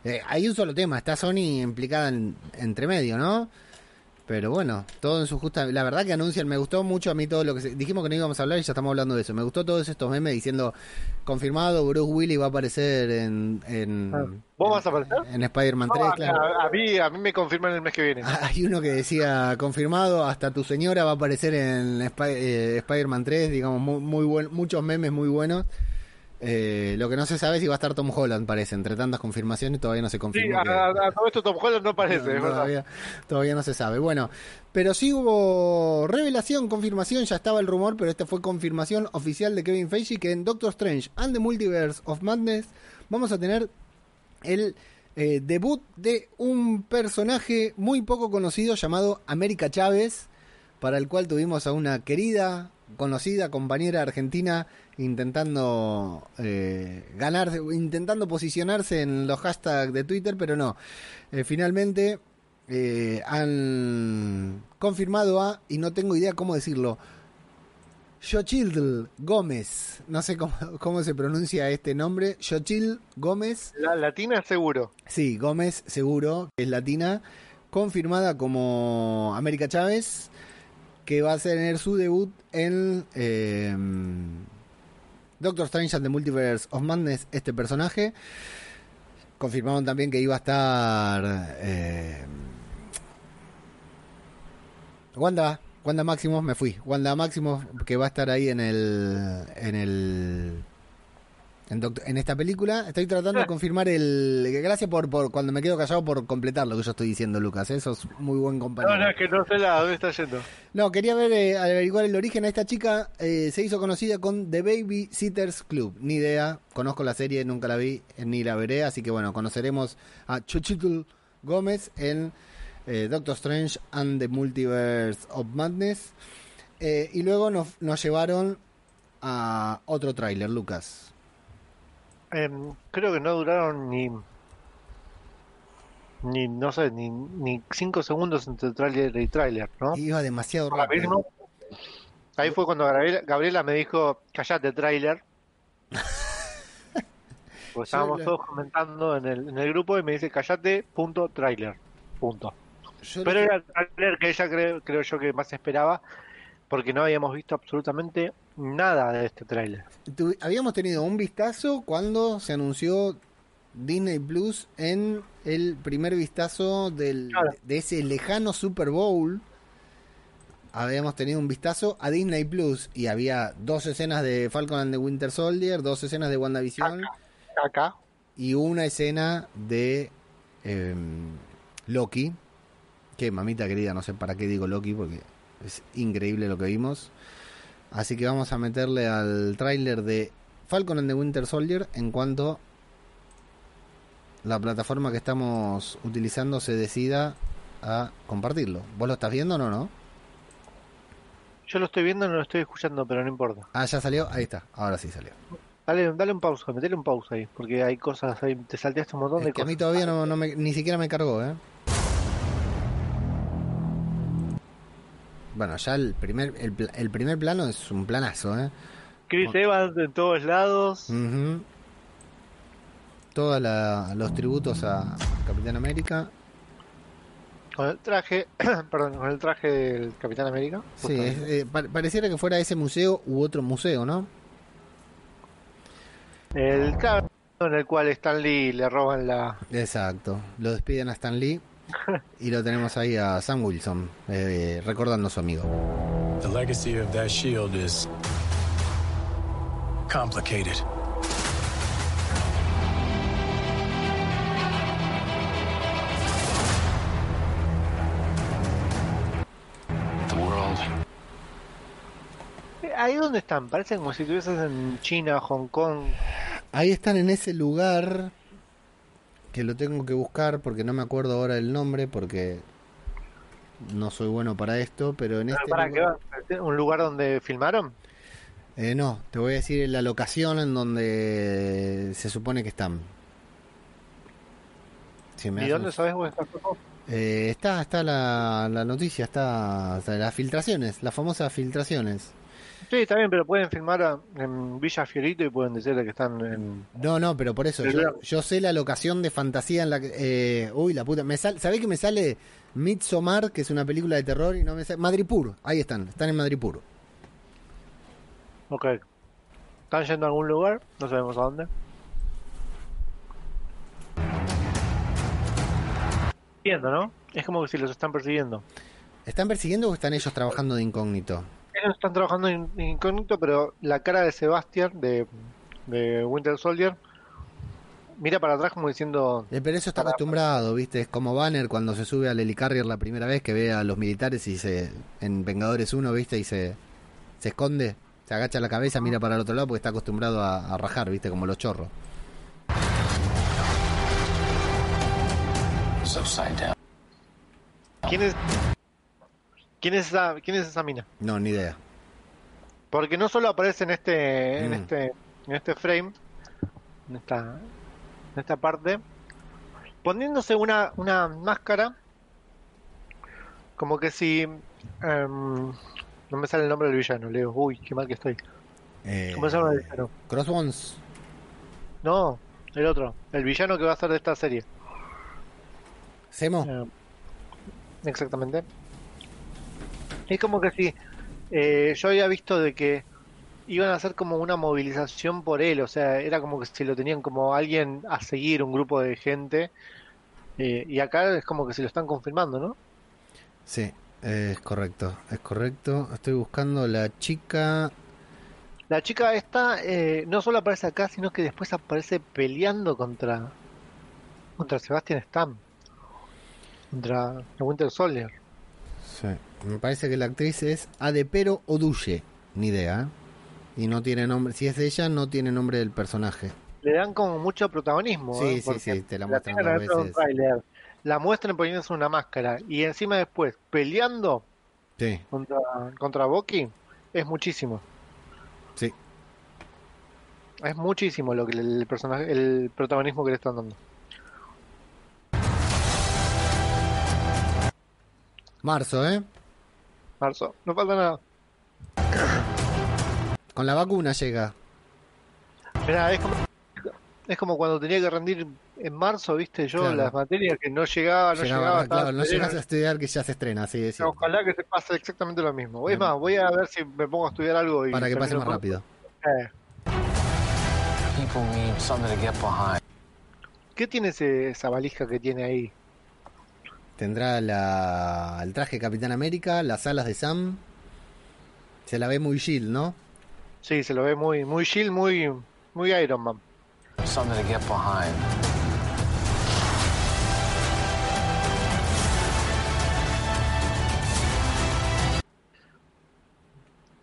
eh, hay un solo tema, está Sony implicada en, entre medio, ¿no? Pero bueno, todo en su justa. La verdad que anuncian, me gustó mucho a mí todo lo que se- dijimos que no íbamos a hablar y ya estamos hablando de eso. Me gustó todos estos memes diciendo confirmado Bruce Willis va a aparecer en en, Ah, ¿Vos en- vas a aparecer? en Spider-Man No, 3, a, claro. a- a mí, a mí me confirman el mes que viene. Hay uno que decía confirmado, hasta tu señora va a aparecer en Spi- eh, Spider-Man 3, digamos, muy, muy buen, muchos memes muy buenos. Eh, lo que no se sabe es si va a estar Tom Holland, parece. Entre tantas confirmaciones todavía no se Sí, confirmó. a, que- a- a todo esto Tom Holland no aparece, no, todavía, todavía no se sabe. Bueno, pero sí hubo revelación, confirmación, ya estaba el rumor, pero esta fue confirmación oficial de Kevin Feige que en Doctor Strange and the Multiverse of Madness vamos a tener el eh, debut de un personaje muy poco conocido llamado América Chávez, para el cual tuvimos a una querida, conocida compañera argentina intentando eh, ganar, intentando posicionarse en los hashtags de Twitter, pero no. Eh, finalmente eh, han confirmado a, y no tengo idea cómo decirlo, Xochitl Gómez, no sé cómo, cómo se pronuncia este nombre, Xochitl Gómez, La latina seguro. sí, Gómez seguro, que es latina, confirmada como América Chávez, que va a tener su debut en eh, Doctor Strange and the Multiverse of Madness, este personaje. Confirmaron también que iba a estar eh, Wanda, Wanda Máximo, me fui. Wanda Máximo, que va a estar ahí en el. en el. En, esta película. Estoy tratando de confirmar el. Gracias por, por cuando me quedo callado por completar lo que yo estoy diciendo, Lucas. Eso es muy buen compañero. No, no, es que no sé la dónde está yendo. No, quería ver, eh, averiguar el origen. A esta chica eh, se hizo conocida con The Baby Sitters Club. Ni idea, conozco la serie, nunca la vi, eh, ni la veré. Así que bueno, conoceremos a Chuchitl Gómez en eh, Doctor Strange and the Multiverse of Madness. Eh, y luego nos, nos llevaron a otro tráiler, Lucas. Em, creo que no duraron ni. Ni, no sé, ni, ni cinco segundos entre tráiler y tráiler, ¿no? Iba demasiado rápido. Ahí fue cuando Gabriela, Gabriela me dijo, callate tráiler. Pues estábamos todos comentando en el, en el grupo y me dice, callate, punto, tráiler. Punto. Yo Pero era el tráiler que ella creo, creo yo que más esperaba, porque no habíamos visto absolutamente nada de este tráiler. Habíamos tenido un vistazo cuando se anunció Disney Plus en el primer vistazo del, Claro. de ese lejano Super Bowl. Habíamos tenido un vistazo a Disney Plus y había dos escenas de Falcon and the Winter Soldier, dos escenas de WandaVision Acá, y una escena de em, Loki. Que mamita querida, no sé para qué digo Loki porque es increíble lo que vimos. Así que vamos a meterle al tráiler de Falcon and the Winter Soldier en cuanto la plataforma que estamos utilizando se decida a compartirlo. ¿Vos lo estás viendo o no, no? yo lo estoy viendo, no lo estoy escuchando, pero no importa. Ah, ya salió. Ahí está. Ahora sí salió. Dale, dale un pausa, metele un pausa ahí, porque hay cosas ahí, te salteaste un montón de Es que a cosas. mí todavía no, no me- ni siquiera me cargó, ¿eh? Bueno, ya el primer, el, el primer plano es un planazo, ¿eh? Chris Evans en todos lados. Ujú. Todos la- los tributos a Capitán América. Con el traje, perdón, con el traje del Capitán América. Sí, es- eh, pa- pareciera que fuera ese museo u otro museo, ¿no? El claro, en el cual Stan Lee le roban la. Exacto. Lo despiden a Stan Lee y lo tenemos ahí a Sam Wilson, eh, recordando a su amigo. The legacy of that shield is complicated. The world Ahí donde están, parecen como si estuvieses en China, Hong Kong. Ahí están en ese lugar que lo tengo que buscar porque no me acuerdo ahora el nombre porque no soy bueno para esto, pero en este ¿Para qué lugar-? ¿Un lugar donde filmaron? Eh, no, te voy a decir la locación en donde se supone que están. Si me ¿Y dónde un- sabes estas cosas? Eh, está está la, la noticia, está, está las filtraciones, las famosas filtraciones. Sí, está bien, pero pueden filmar a- en Villa Fiorito y pueden decir que están en... No, no, pero por eso, yo, sé la locación de fantasía en la que... eh, uy, la puta, me sal, ¿sabés que me sale Midsommar, que es una película de terror, y no me sale... Madripur, ahí están, están en Madripur. Ok. ¿Están yendo a algún lugar? No sabemos a dónde. Viendo, ¿no? Es como que si los están persiguiendo. ¿Están persiguiendo o están ellos trabajando de incógnito? Ellos están trabajando en incógnito, pero la cara de Sebastian, de, de Winter Soldier, mira para atrás como diciendo... Eh, pero eso está acostumbrado, ¿viste? Es como Banner cuando se sube al Helicarrier la primera vez que ve a los militares y se... En Vengadores 1, ¿viste? Y se, se esconde, se agacha la cabeza, mira para el otro lado porque está acostumbrado a, a rajar, ¿viste? Como los chorros. ¿Quién es, quién es, esa, quién es esa mina? No, ni idea. Porque no solo aparece en este, en Mm. este, en este frame, en esta, en esta parte, poniéndose una, una máscara, como que si, em, no me sale el nombre del villano, Leo, uy, qué mal que estoy. Eh, ¿Cómo se llama el villano? Crossbones. No, el otro, el villano que va a ser de esta serie. Semo. Eh, exactamente. Es como que si eh, yo había visto de que iban a hacer como una movilización por él, o sea, era como que si lo tenían como alguien a seguir, un grupo de gente, eh, y acá es como que se lo están confirmando, ¿no? Sí, es correcto, es correcto. Estoy buscando la chica. La chica esta eh, no solo aparece acá, sino que después aparece peleando contra contra Sebastian Stam, contra el Winter Soldier. Sí. Me parece que la actriz es Adepero Oduye. Ni idea. ¿eh? Y no tiene nombre. Si es ella, no tiene nombre del personaje. le dan como mucho protagonismo. Sí, ¿eh? sí, sí, te la la muestran un veces. tráiler, la muestran poniéndose una máscara y encima después peleando Sí, contra, contra Bucky es muchísimo. sí. Es muchísimo lo que el, el personaje, el protagonismo que le están dando. Marzo, ¿eh? Marzo, no falta nada. Con la vacuna llega. Mirá, es como, es como cuando tenía que rendir en marzo, viste, yo Claro. las materias que no llegaba, no Llegaba, llegaba. claro, no llegas a estudiar que ya se estrena, sí. Ojalá que se pase exactamente lo mismo. Es más, voy a ver si me pongo a estudiar algo y Para que pase más con- rápido. Eh, People need something to get behind. ¿Qué tiene ese- esa valija que tiene ahí? Tendrá la, el traje de Capitán América, las alas de Sam. Se la ve muy Shield, ¿no? Sí, se lo ve muy, muy Shield, muy, muy Iron Man. Something to get behind.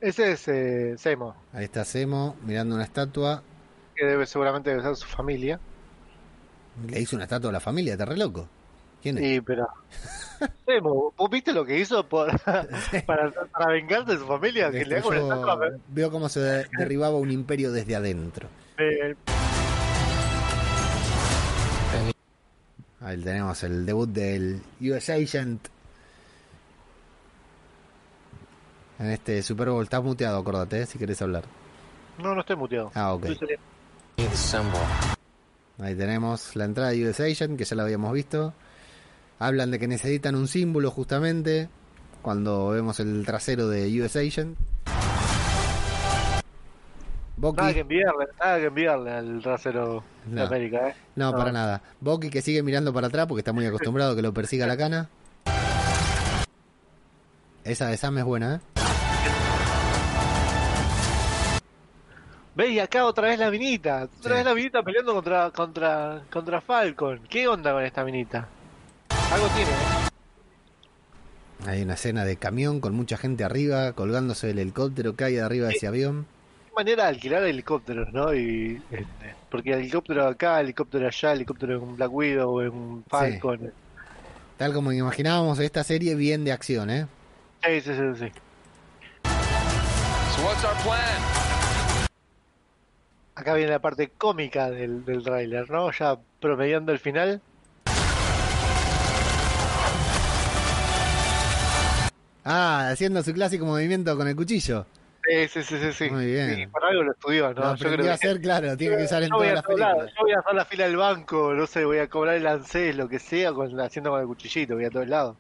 Ese es eh, Zemo, Ahí está Semo mirando una estatua. que debe seguramente debe ser su familia. Le hizo una estatua a la familia, ¿te re loco? ¿Quién es? Sí, pero Zemo, ¿vos viste lo que hizo por, para, para vengarse de su familia? Que le Destruyó- estatua veo cómo se de- derribaba un imperio desde adentro. de- Ahí tenemos el debut del US Agent. En este Super Bowl. Estás muteado, acordate, eh, si querés hablar. No, no estoy muteado. Ah, ok. Ahí tenemos la entrada de US Agent, que ya la habíamos visto. Hablan de que necesitan un símbolo justamente. Cuando vemos el trasero de US Agent. Bucky. Nada que enviarle, nada que enviarle al trasero de. América, ¿eh? No, No. para nada. Bucky que sigue mirando para atrás porque está muy acostumbrado a que lo persiga la cana. Esa de Sam es buena, ¿eh? Ve, y acá otra vez la minita. Otra Sí. vez la minita peleando contra, contra, contra Falcon. ¿Qué onda con esta minita? Algo tiene, ¿eh? Hay una escena de camión con mucha gente arriba, colgándose del helicóptero que hay de arriba de ese avión. Qué manera de alquilar helicópteros, ¿no? Y, este, porque helicóptero acá, helicóptero allá, helicóptero en un Black Widow, en un Falcon. Tal como imaginábamos esta serie bien de acción, ¿eh? Sí, sí, sí, sí. So what's our plan? Acá viene la parte cómica del, del tráiler, ¿no? Ya promediando el final. Ah, haciendo su clásico movimiento con el cuchillo. Sí, sí, sí, sí. Muy bien. Sí, por algo lo estudió, ¿no? Lo Yo creo a hacer, claro, tiene que usar en todas las películas. yo voy a hacer la fila del banco, no sé, voy a cobrar el ANSES, lo que sea, con, haciendo con el cuchillito, voy a todos lados.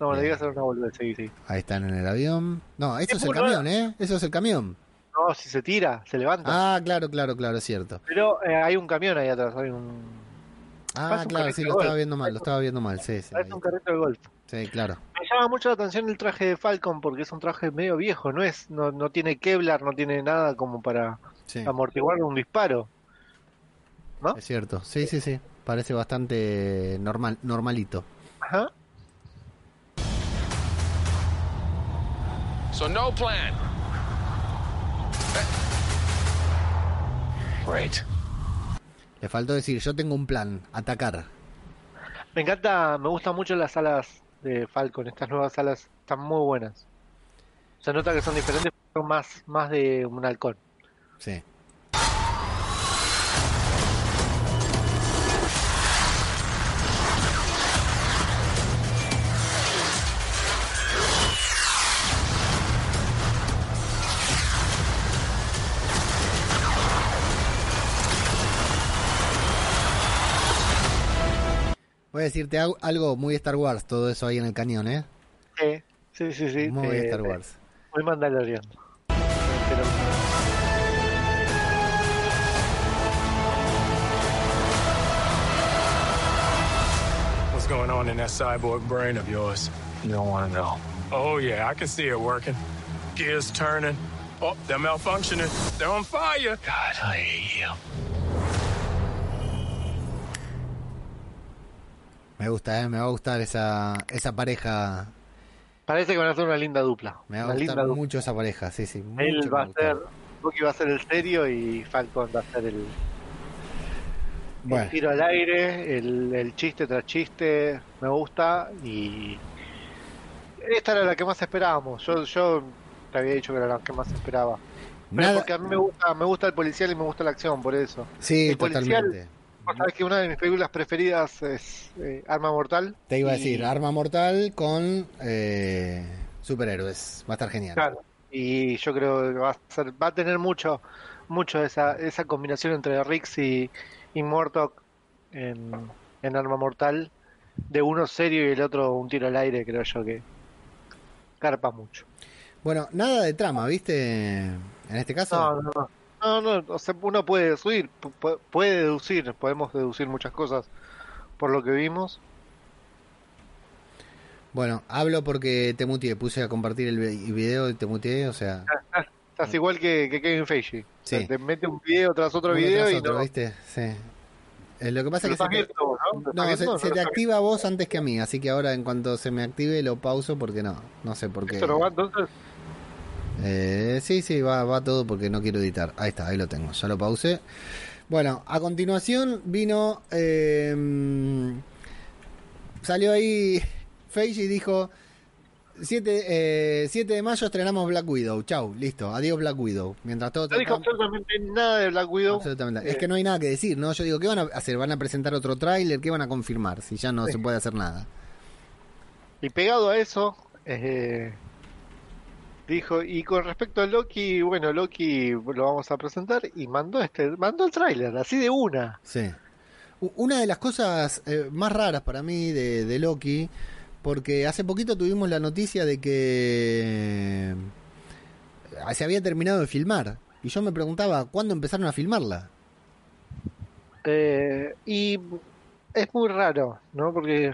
No, le digo hacer una boludez, sí, sí. Ahí están en el avión. No, eso Es es el camión, ¿eh? Eso es el camión. No, si se tira, se levanta. Ah, claro, claro, claro, es cierto. Pero eh, hay un camión ahí atrás, hay un... Ah, claro, sí, lo golf. estaba viendo mal, lo estaba viendo mal, sí, sí. Parece un carrito de golf. Sí, claro. Me llama mucho la atención el traje de Falcon porque es un traje medio viejo, no es, no, no tiene Kevlar, no tiene nada como para Sí, amortiguar un disparo. ¿No? es cierto. Sí, sí, sí. Parece bastante normal, normalito. Ajá. So no plan. Great. Le faltó decir, yo tengo un plan, atacar. Me encanta, me gustan mucho las alas de Falcon, estas nuevas alas están muy buenas. Se nota que son diferentes, son más, más de un halcón. Sí. Voy a decirte algo- muy Star Wars, todo eso ahí en el cañón, ¿eh? Sí, sí, sí. sí Muy eh, Star Wars. Muy Mandalorian. Pero- What's going on in that cyborg brain of yours? You don't want to know. Oh, yeah, I can see it working. Gears turning. Oh, they're malfunctioning. They're on fire. God, I hate you. Me gusta, ¿eh? Me va a gustar esa, esa pareja. Parece que van a hacer una linda dupla. Me va a Una gustar linda dupla. mucho esa pareja, sí, sí. Él va a ser, Bucky va a ser el serio y Falcon va a ser el, tiro al aire, el, el chiste tras chiste, me gusta y esta era la que más esperábamos. Yo, yo te había dicho que era la que más esperaba. Nada. porque a mí me gusta, me gusta el policial y me gusta la acción, por eso. Sí, el totalmente. Sabés que una de mis películas preferidas es eh, Arma Mortal. Te iba a decir, Arma Mortal con eh, superhéroes. Va a estar genial. Claro. Y yo creo que va a ser, va a tener mucho, mucho esa, esa combinación entre Rix y, y Mortok en, en Arma Mortal, de uno serio y el otro un tiro al aire, creo yo que carpa mucho. Bueno, nada de trama, ¿viste? En este caso. No, no, no. No, no, o sea, uno puede deducir, pu- pu- puede deducir, podemos deducir muchas cosas por lo que vimos. Bueno, hablo porque te muteé. Puse a compartir el vi- video y te muteé, o sea. Estás igual que, que Kevin Feige. O sea, Sí. te mete un video tras otro uno video tras y otro, no. ¿viste? Sí. Eh, lo que pasa es que se te, viendo, ¿no? ¿Lo estás no, se, viendo? se ¿No te activa a vos antes que a mí, así que ahora en cuanto se me active lo pauso porque no, no sé por qué. ¿Esto no va entonces? Eh, sí, sí, va, va todo porque no quiero editar. Ahí está, ahí lo tengo, ya lo pausé. Bueno, a continuación vino. eh, salió ahí Feige y dijo: 7, eh, 7 de mayo estrenamos Black Widow. Chau, listo, adiós Black Widow. Mientras todo No dijo absolutamente nada de Black Widow. Absolutamente. Eh, Es que no hay nada que decir, ¿no? Yo digo, ¿qué van a hacer? ¿Van a presentar otro tráiler? ¿Qué van a confirmar? Si ya no se puede hacer nada. Y pegado a eso, eh, dijo, y con respecto a Loki, bueno, Loki lo vamos a presentar y mandó este, mandó el tráiler, así de una. Sí. Una de las cosas eh, más raras para mí de, de Loki, porque hace poquito tuvimos la noticia de que eh, se había terminado de filmar. Y yo me preguntaba, ¿cuándo empezaron a filmarla? Eh, y es muy raro, ¿no? Porque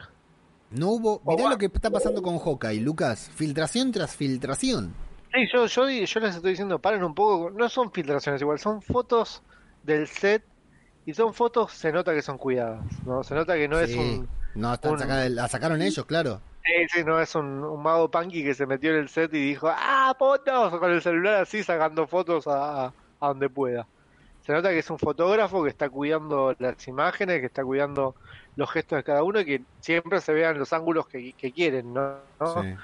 No hubo... Mirá lo que está pasando con Hawkeye, Lucas. Filtración tras filtración. sí, yo, yo, yo les estoy diciendo, paren un poco, no son filtraciones igual, son fotos del set y son fotos, se nota que son cuidadas, ¿no? Se nota que no es un... No, están un- la sacaron ellos, claro. Sí, sí, no es un, un mago punky que se metió en el set y dijo, ¡ah, fotos! Con el celular así sacando fotos a, a donde pueda. Se nota que es un fotógrafo que está cuidando las imágenes, que está cuidando los gestos de cada uno y que siempre se vean los ángulos que, que quieren, ¿no? ¿no? Sí.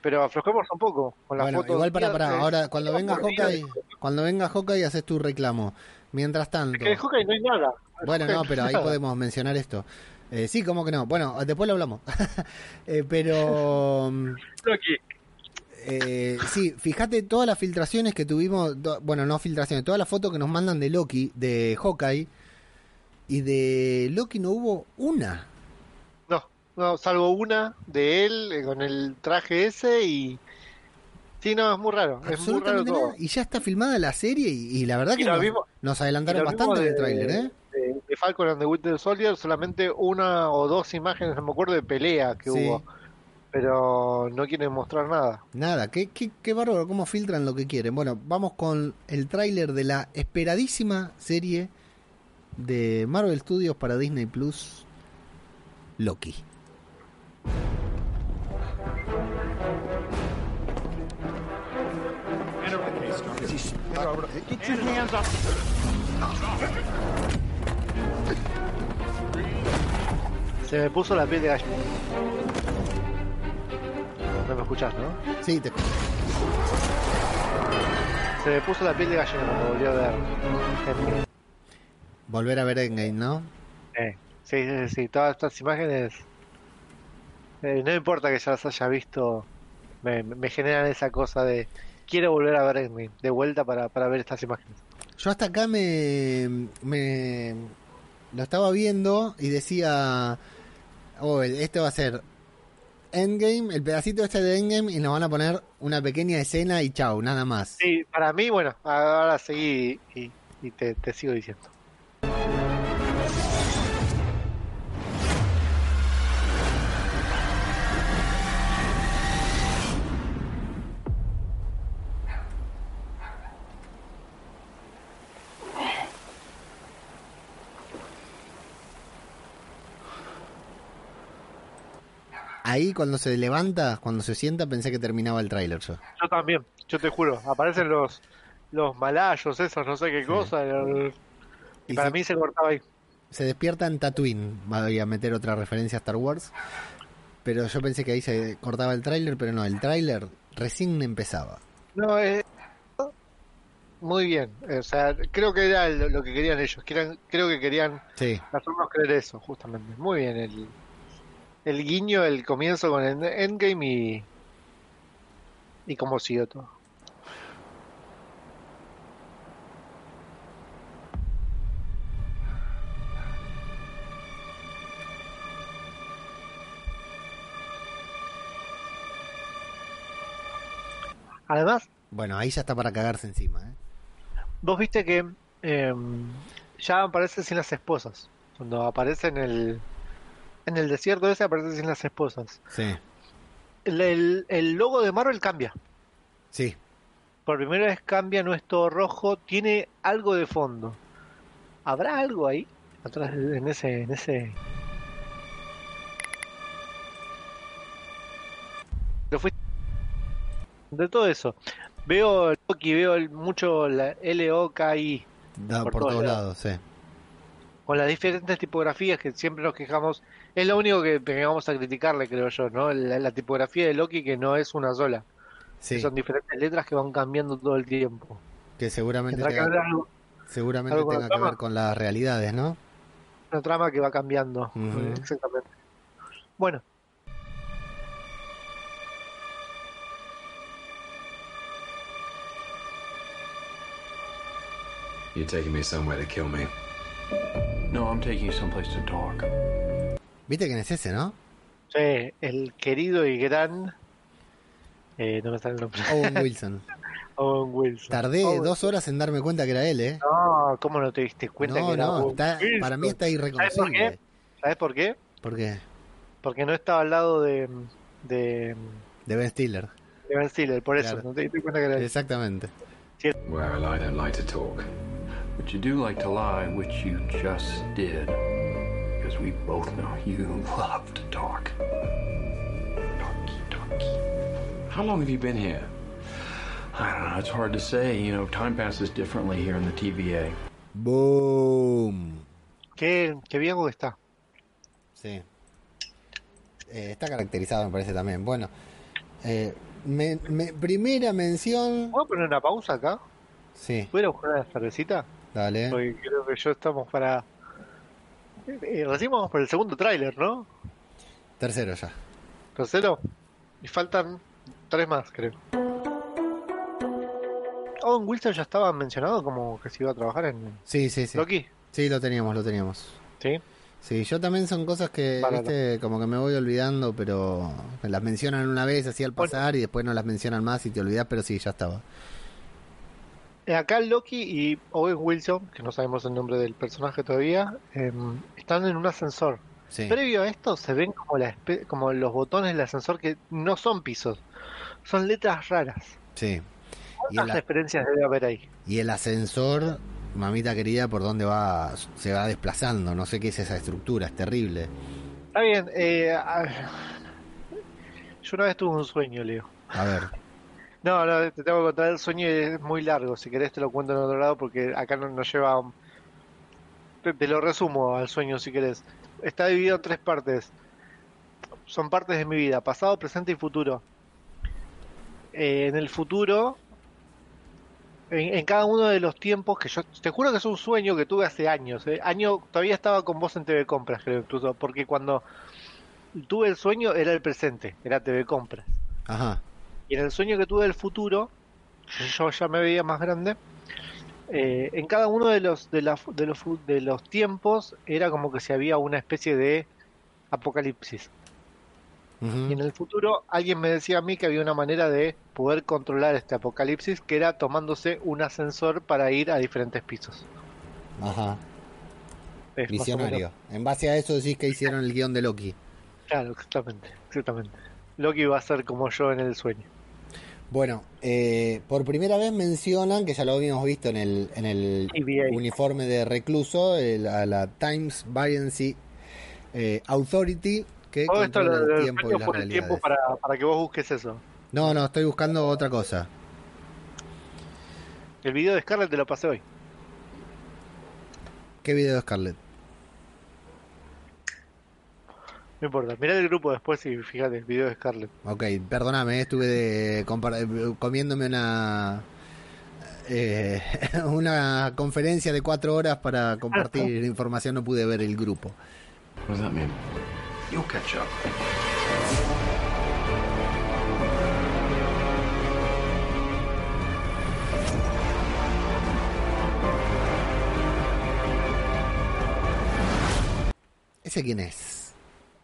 Pero aflojemos un poco con las Bueno, igual para, para, ahora cuando venga. Hawkeye, cuando venga Hawkeye haces tu reclamo. Mientras tanto, Que de Hawkeye no hay nada. bueno, no, pero ahí podemos mencionar esto. Eh, sí, como que no. Bueno, después lo hablamos. Eh, pero Loki. Eh, sí, fíjate todas las filtraciones que tuvimos, to- bueno, no filtraciones, todas las fotos que nos mandan de Loki, de Hawkeye, y de Loki no hubo una. No, no, salvo una de él eh, con el traje ese y... Sí, no, es muy raro. Es muy raro todo. Y ya está filmada la serie y, y la verdad Y que nos, mismo- nos Y adelantaron bastante en el tráiler, ¿eh? De, de Falcon and the Winter Soldier, solamente una o dos imágenes, no me acuerdo, de pelea que Sí. hubo. Pero no quieren mostrar nada. Nada, qué, qué, qué bárbaro, cómo filtran lo que quieren. Bueno, vamos con el tráiler de la esperadísima serie de Marvel Studios para Disney Plus, Loki. Get your hands up. Se me puso la piel de gallina. No me escuchás, ¿no? Sí, te Se me puso la piel de gallina cuando volví a ver. Endgame. volver a ver Endgame, ¿no? Eh, sí, sí, sí, todas estas imágenes. eh, no importa que ya las haya visto, me, me generan esa cosa de. Quiero volver a ver Endgame, de vuelta para, para ver estas imágenes. Yo hasta acá me, me lo estaba viendo y decía, oh, este va a ser Endgame, el pedacito este de Endgame y nos van a poner una pequeña escena y chau, nada más. Sí, para mí, bueno, ahora seguí y, y te, te sigo diciendo. Ahí cuando se levanta, cuando se sienta, pensé que terminaba el tráiler yo. Yo también, yo te juro, aparecen los los malayos, esos, no sé qué cosa. el- y Y para se- mí se cortaba ahí. Se despierta en Tatooine, voy a meter otra referencia a Star Wars, pero yo pensé que ahí se cortaba el tráiler, pero no, el tráiler recién empezaba. No, eh, muy bien. O sea, creo que era lo, lo que querían ellos. Querían- creo que querían Sí, hacernos creer eso, justamente. Muy bien, el, el guiño, el comienzo con el Endgame y, y cómo siguió todo. Además, bueno, ahí ya está para cagarse encima, ¿eh? Vos viste que eh, ya aparece sin las esposas. Cuando aparece en el, en el desierto ese aparece sin las esposas. Sí, El, el- el logo de Marvel cambia. sí. Por primera vez cambia, no es todo rojo, tiene algo de fondo. ¿Habrá algo ahí? Atrás en ese, en ese. Lo fui- De todo eso. Veo Loki, veo mucho la L-O-K-I. Da por, Por todos todos lados, sí. Con las diferentes tipografías que siempre nos quejamos. Es lo único que, que vamos a criticarle, creo yo, ¿no? La, la tipografía de Loki que no es una sola. Sí, que Son diferentes letras que van cambiando todo el tiempo. que seguramente que tenga, haber algo- seguramente algo con la tenga que trama. ver con las realidades, ¿no? una trama que va cambiando. Ujú. Exactamente. Bueno, You're taking me somewhere to kill me. No, I'm taking you someplace to talk. ¿Viste quién es ese, no? sí, el querido y gran. eh, no me sale el nombre. Owen Wilson. Owen Wilson. Tardé Owen- dos horas en darme cuenta que era él, ¿eh? No, ¿cómo no te diste cuenta No, que era no, Owen está- Wilson? para mí está ¿Sabes por qué? irreconocible. ¿Sabes por qué? ¿Por qué? Porque no estaba al lado de, de, De Ben Stiller. de Ben Stiller, por eso, Claro. no te diste cuenta que era él. Exactamente. Where I lie, I don't like to talk. But you do like to lie, which you just did. Because we both know you love to talk. Talky, talky. How long have you been here? I don't know, it's hard to say. You know, time passes differently here in the TVA. Boom. Qué, qué bien que está. Sí. Eh, está caracterizado, me parece también. Bueno, eh, me- me- primera mención. ¿Puedo poner una pausa acá? Sí, ¿Puedo ir a buscar una cervecita? Dale. Porque creo que yo estamos para... Eh, recién vamos por el segundo tráiler, ¿no? Tercero ya. Tercero. Y faltan tres más, creo. Owen Wilson ya estaba mencionado como que se iba a trabajar en Sí, sí, sí. Loki. Sí, lo teníamos, lo teníamos. Sí. Sí, yo también son cosas que, viste, como que me voy olvidando, pero me las mencionan una vez así al pasar y después no las mencionan más y te olvidas, pero sí, ya estaba. Eh, Acá Loki y Owen Wilson, que no sabemos el nombre del personaje todavía, em, están en un ascensor. Sí. Previo a esto se ven como, la espe- como los botones del ascensor que no son pisos, son letras raras. Sí. Y ¿Cuántas referencias debe haber ahí? y el ascensor, mamita querida, por dónde va, se va desplazando. No sé qué es esa estructura, es terrible. Está bien, eh, a- yo una vez tuve un sueño, Leo. A ver, No, no, te tengo que contar el sueño es muy largo. Si querés te lo cuento en otro lado porque acá no nos lleva... Te, te lo resumo al sueño si querés. Está dividido en tres partes. Son partes de mi vida, pasado, presente y futuro. Eh, en el futuro, en, en cada uno de los tiempos que yo... Te juro que es un sueño que tuve hace años. eh. Año, todavía estaba con vos en TV Compras, creo incluso. Porque cuando tuve el sueño era el presente, era TV Compras. ajá, Y en el sueño que tuve del futuro, yo ya me veía más grande, eh, en cada uno de los, de, la- de, los, de los tiempos era como que si había una especie de apocalipsis. Y en el futuro alguien me decía a mí que había una manera de poder controlar este apocalipsis, que era tomándose un ascensor para ir a diferentes pisos. ajá, Es visionario. En base a eso decís que hicieron el guion de Loki. Claro, exactamente, exactamente. Loki va a ser como yo en el sueño. Bueno, eh, por primera vez mencionan, que ya lo habíamos visto en el, en el TVA. uniforme de recluso, el- a la Times Variancy eh, Authority, que Todo esto controla lo el tiempo y las el tiempo para, para que vos busques eso. No, no, estoy buscando otra cosa. El video de Scarlett te lo pasé hoy. ¿Qué video de Scarlett? No importa, mirá el grupo después y fíjate el video de Scarlett. Ok, perdóname, estuve de, comiéndome una eh, una conferencia de cuatro horas para compartir información, no pude ver el grupo. What does that mean? You'll catch up. ¿Ese quién es?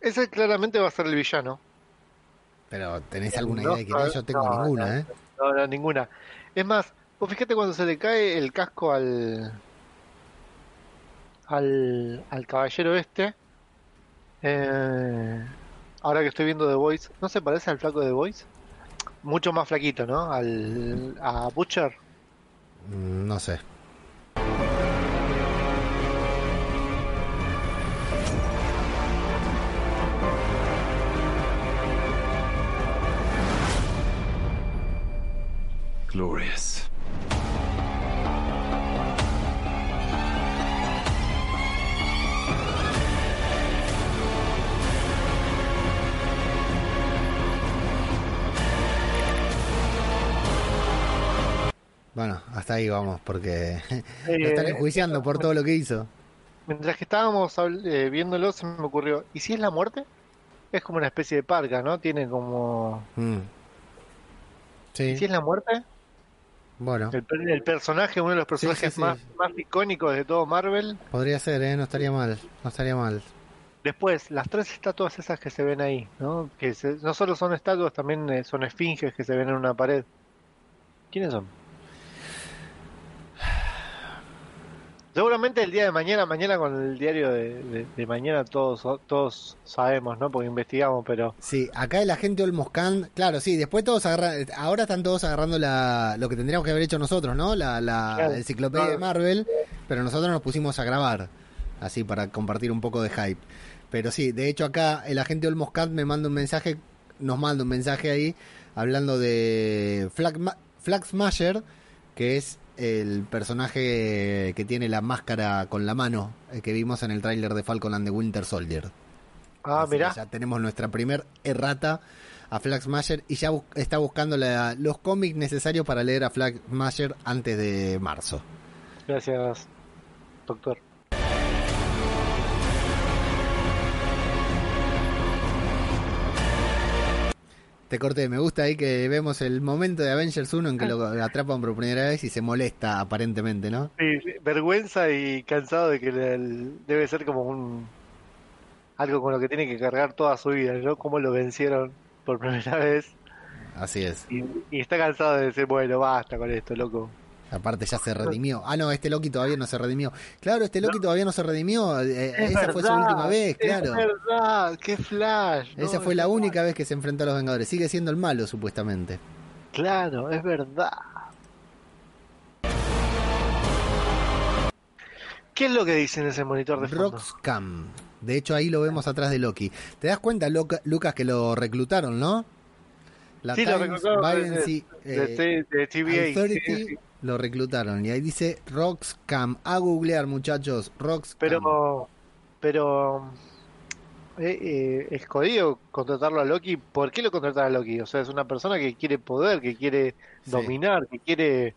Ese claramente va a ser el villano. Pero ¿tenés alguna No, idea de quién es? Yo tengo no, ninguna, ¿eh? No, no, ninguna. Es más, vos fíjate cuando se le cae el casco al. al, al caballero este. Eh, ahora que estoy viendo The Voice, ¿no se parece al flaco de The Voice? Mucho más flaquito, ¿no? Al, a Butcher. Mm, No sé. Glorious. Bueno, hasta ahí vamos, porque Eh, lo están enjuiciando por todo lo que hizo. Mientras que estábamos eh, viéndolo, se me ocurrió: ¿y si es la muerte? Es como una especie de parca, ¿no? Tiene como. Mm. ¿Y si es la muerte? Bueno, El, el personaje, uno de los personajes sí, sí. Más, más icónicos de todo Marvel. podría ser, ¿eh? No estaría mal, no estaría mal. Después, las tres estatuas esas que se ven ahí, ¿no? Que se- no solo son estatuas, también eh, son esfinges que se ven en una pared. ¿Quiénes son? Seguramente el día de mañana, mañana con el diario de, de- de mañana todos todos sabemos, ¿no? Porque investigamos, pero Sí, acá el agente Olmos Khan, claro, sí, después todos agarran, ahora están todos agarrando la, lo que tendríamos que haber hecho nosotros, ¿no? La, la Claro. enciclopedia de Marvel, pero nosotros nos pusimos a grabar, así para compartir un poco de hype. Pero sí, de hecho acá el agente Olmos Khan me manda un mensaje, nos manda un mensaje ahí, hablando de Flag, Flag Smasher, que es el personaje que tiene la máscara con la mano, el que vimos en el tráiler de Falcon and the Winter Soldier. ah, mirá, Ya tenemos nuestra primer errata a Flag Smasher y ya está buscando la- los cómics necesarios para leer a Flag Smasher antes de marzo. gracias, doctor. Te corté, me gusta ahí que vemos el momento de Avengers 1 en que lo atrapan por primera vez y se molesta aparentemente, ¿no? Sí, sí, vergüenza y cansado de que le- el- debe ser como un algo con lo que tiene que cargar toda su vida, ¿no? Cómo lo vencieron por primera vez Así es. y, y está cansado de decir, bueno, basta con esto, loco. Aparte ya se redimió. Ah, no, este Loki todavía no se redimió. Claro, este Loki todavía no se redimió. eh, Es esa fue su última vez, claro. Es verdad, qué flash. ¿no? Esa fue Es la verdad. única vez que se enfrentó a los Vengadores. Sigue siendo el malo, supuestamente. Claro, es verdad. ¿Qué es lo que dice en ese monitor de fondo? Roxcam. De hecho, ahí lo vemos atrás de Loki. ¿Te das cuenta, Lucas, que lo reclutaron, no? La Sí, lo reclutaron Violence, de- de- de TVA, Authority sí, sí. Lo reclutaron. Y ahí dice Roxcam. A googlear, muchachos. Roxcam. Pero, pero eh, eh, es jodido contratarlo a Loki. ¿Por qué lo contratar a Loki? O sea, es una persona que quiere poder, que quiere Sí. dominar, que quiere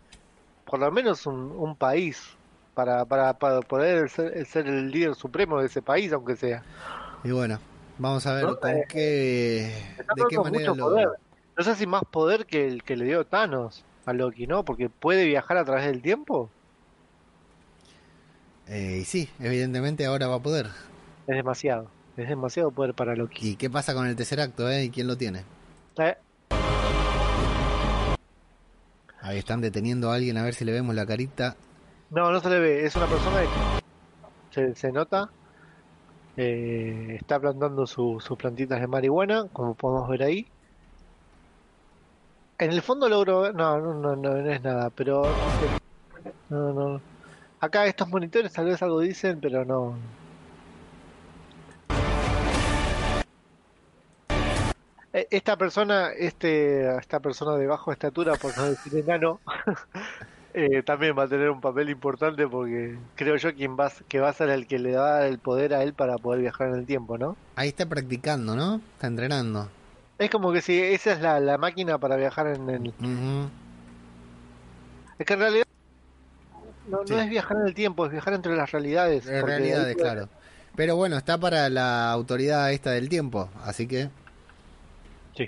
por lo menos un, un país para, para, para poder ser, ser el líder supremo de ese país, aunque sea. Y bueno, vamos a ver No, con eh, qué. De qué manera lo. poder. No sé si más poder que el que le dio Thanos a Loki, ¿no? Porque puede viajar a través del tiempo. Eh, y sí, evidentemente ahora va a poder. Es demasiado. Es demasiado poder para Loki. ¿Y qué pasa con el tercer acto, eh? ¿Y quién lo tiene? Eh, Ahí están deteniendo a alguien a ver si le vemos la carita. No, no se le ve. Es una persona que se, se nota. eh, está plantando su- sus plantitas de marihuana, como podemos ver ahí. En el fondo logro. No, no, no, no, es nada, pero... no. No. Acá estos monitores tal vez algo dicen, pero no... Eh, Esta persona, este, esta persona de baja estatura, por no decir enano, eh, también va a tener un papel importante porque creo yo quien va, que va a ser el que le da el poder a él para poder viajar en el tiempo, ¿no? Ahí está practicando, ¿no? Está entrenando. Es como que si esa es la, la máquina para viajar en el... Ujú. Es que en realidad no, no es viajar en el tiempo, es viajar entre las realidades. En porque realidad, ahí- claro. Pero bueno, está para la autoridad esta del tiempo, así que... Sí.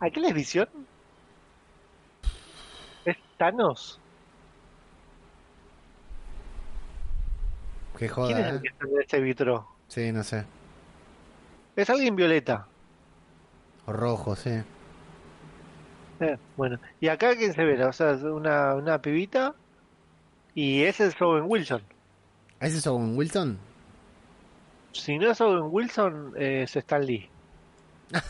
¿Aquel es visión? ¿Es Thanos? Que ¿Quién es joda, el ¿eh? que está en ese vitro? Sí, no sé. Es alguien violeta. O rojo, sí. Eh, bueno, y acá quién se ve, o sea, es una, una pibita y ese es Owen Wilson. ¿Ese es Owen Wilson? Si no es Owen Wilson, eh, es Stan Lee.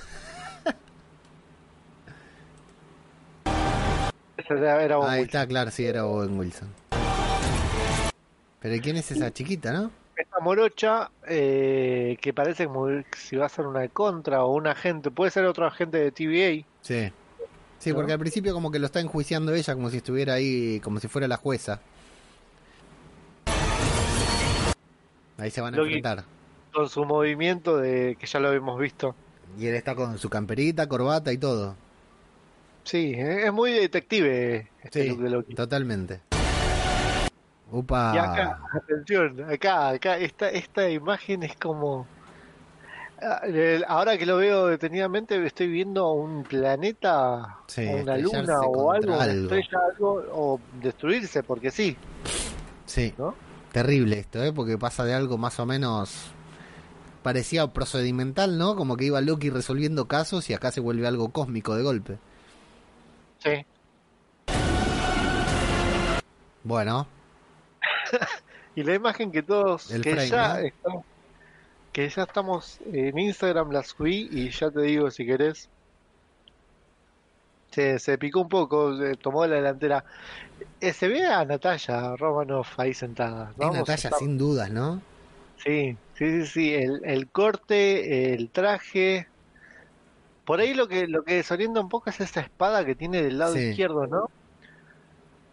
Ese era, era Owen Ahí Wilson. está, claro, sí, era Owen Wilson. Pero ¿quién es esa chiquita, no? Esta morocha eh, que parece como si va a ser una contra o un agente, puede ser otro agente de TVA. Sí. Sí, ¿No? porque al principio como que lo está enjuiciando ella como si estuviera ahí, como si fuera la jueza. Ahí se van a enfrentar. con su movimiento de que ya lo habíamos visto. Y él está con su camperita, corbata y todo. Sí, es muy detective este Sí, look de Loki. totalmente. Upa. Y acá, atención, acá, acá, esta, esta imagen es como... Ah, Ahora que lo veo detenidamente, estoy viendo un planeta, Sí, una luna o algo, algo. estrella, algo, o destruirse, porque sí. Sí. ¿No? Terrible esto, ¿eh? Porque pasa de algo más o menos... Parecía procedimental, ¿no? Como que iba Loki resolviendo casos y acá se vuelve algo cósmico de golpe. Sí. Bueno, Y la imagen que todos, El que frame, ya ¿no? estamos, que ya estamos en Instagram, la subí y ya te digo si querés. Se, se picó un poco, se tomó la delantera. Eh, se ve a Natalia Romanoff ahí sentada. ¿no? Natalia sin dudas, ¿no? Sí, sí, sí, sí. El, el corte, el traje. Por ahí lo que lo que desorienta un poco es esa espada que tiene del lado Sí. izquierdo, ¿no?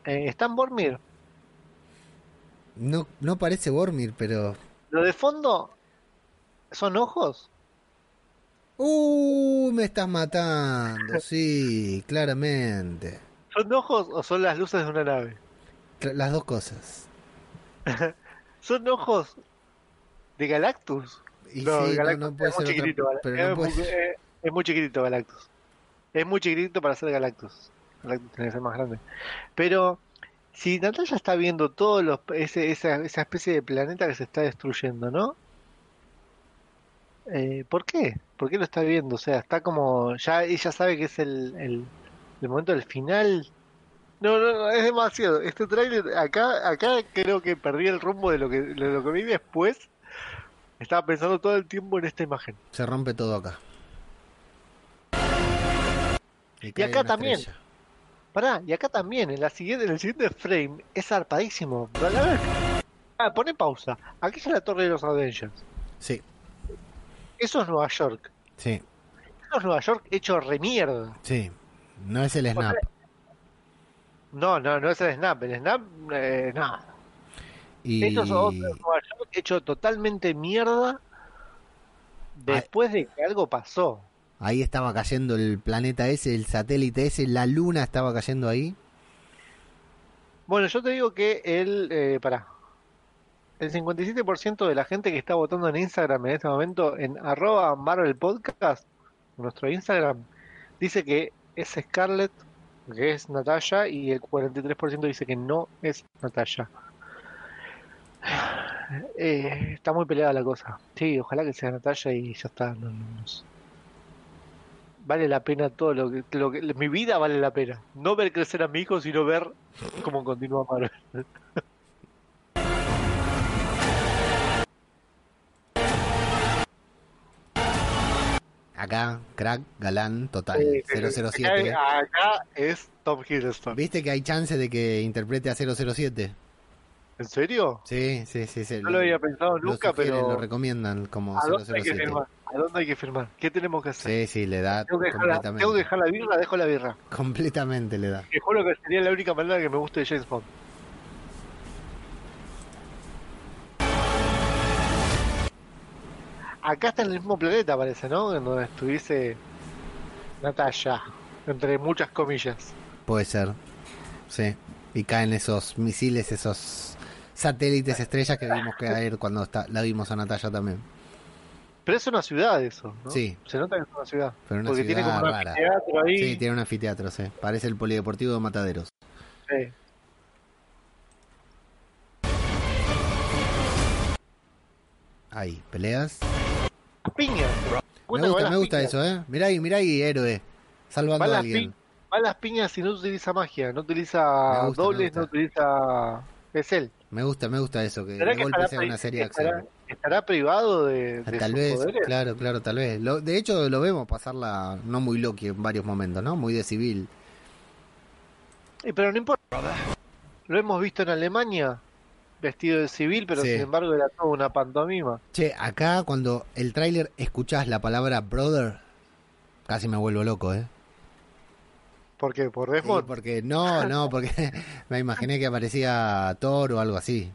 Eh, está en Bormir. No, no parece Bormir, pero... Lo de fondo son ojos. ¡Uh! Me estás matando. Sí, claramente. ¿Son ojos o son las luces de una nave? Las dos cosas. Son ojos de Galactus. Y No, sí, Galactus no puede es muy ser chiquitito, pero es, puede muy, eh, es muy chiquitito Galactus. Es muy chiquitito para ser Galactus. Galactus tiene que ser más grande. Pero si Natalia está viendo todo los, ese, esa, esa especie de planeta que se está destruyendo, ¿no? Eh, ¿Por qué? ¿Por qué lo está viendo? O sea, está como. Ya ella sabe que es el, el, el momento del final. No, no, no, es demasiado. Este tráiler, acá, acá creo que perdí el rumbo de lo que, de lo que vi después. Estaba pensando todo el tiempo en esta imagen. Se rompe todo acá. Y acá también. estrella. Pará, y acá también, en la siguiente, en el siguiente frame, es zarpadísimo. Ah, pone pausa. Aquí es la torre de los Avengers. Sí, Eso es Nueva York. sí, Eso es Nueva York hecho remierda. sí. No es el snap. No, no, no es el Snap. El Snap, eh, nada. Y Esto es otro Nueva York hecho totalmente mierda después de que algo pasó. Ahí estaba cayendo el planeta ese, el satélite ese, la luna estaba cayendo ahí. Bueno, yo te digo que el, eh, pará, el 57% de la gente que está votando en Instagram en este momento, en arroba Marvel Podcast, nuestro Instagram, dice que es Scarlett, que es Natalia, y el 43% dice que no es Natalia. Eh, está muy peleada la cosa. Sí, ojalá que sea Natalia y ya está. no- no- no. Vale la pena todo lo que, lo que- Mi vida vale la pena. No ver crecer a mi hijo, sino ver cómo continúa Marvel. Acá, crack, galán, total, Eh, 007. Acá, acá es Tom Hiddleston. ¿Viste que hay chance de que interprete a 007? ¿En serio? Sí, sí, sí. sí. No lo había pensado lo nunca, sugieren, pero Lo recomiendan como ¿a dónde hay que 007. firmar? ¿A dónde hay que firmar? ¿Qué tenemos que hacer? Sí, sí, le da Tengo que, dejar la, completamente. tengo que dejar la birra, dejo la birra. Completamente le da. Te juro que sería la única manera que me guste de James Bond. Acá está en el mismo planeta, parece, ¿no? En donde estuviese Natalia, entre muchas comillas. Puede ser. Sí. Y caen esos misiles, esos satélites estrellas que vimos caer cuando está, la vimos a Natalia también. Pero es una ciudad eso, ¿no? Sí. Se nota que es una ciudad. Pero una Porque tiene ciudad como un rara. anfiteatro ahí. Sí, tiene un anfiteatro, sí. Parece el polideportivo de Mataderos. Sí. Ahí, peleas. Piña. Me gusta, me gusta eso, ¿eh? Mirá ahí, mirá ahí, héroe. Salvando Va a alguien. va las piñas y no utiliza magia, no utiliza gusta, dobles, no utiliza... Es él. Me gusta, me gusta eso, que ¿Será de golpe sea una serie de estará- acción. estará privado de, de Tal sus vez, poderes? claro, claro, tal vez. Lo- de hecho, lo vemos pasarla no muy Loki en varios momentos, ¿no? Muy de civil. Eh, pero no importa. Lo hemos visto en Alemania, vestido de civil, pero Sí. sin embargo era toda una pantomima. Che, acá cuando el tráiler escuchás la palabra brother, casi me vuelvo loco, ¿eh? ¿Por qué? ¿Por Sí, Desmond? porque no, no, porque me imaginé que aparecía Thor o algo así.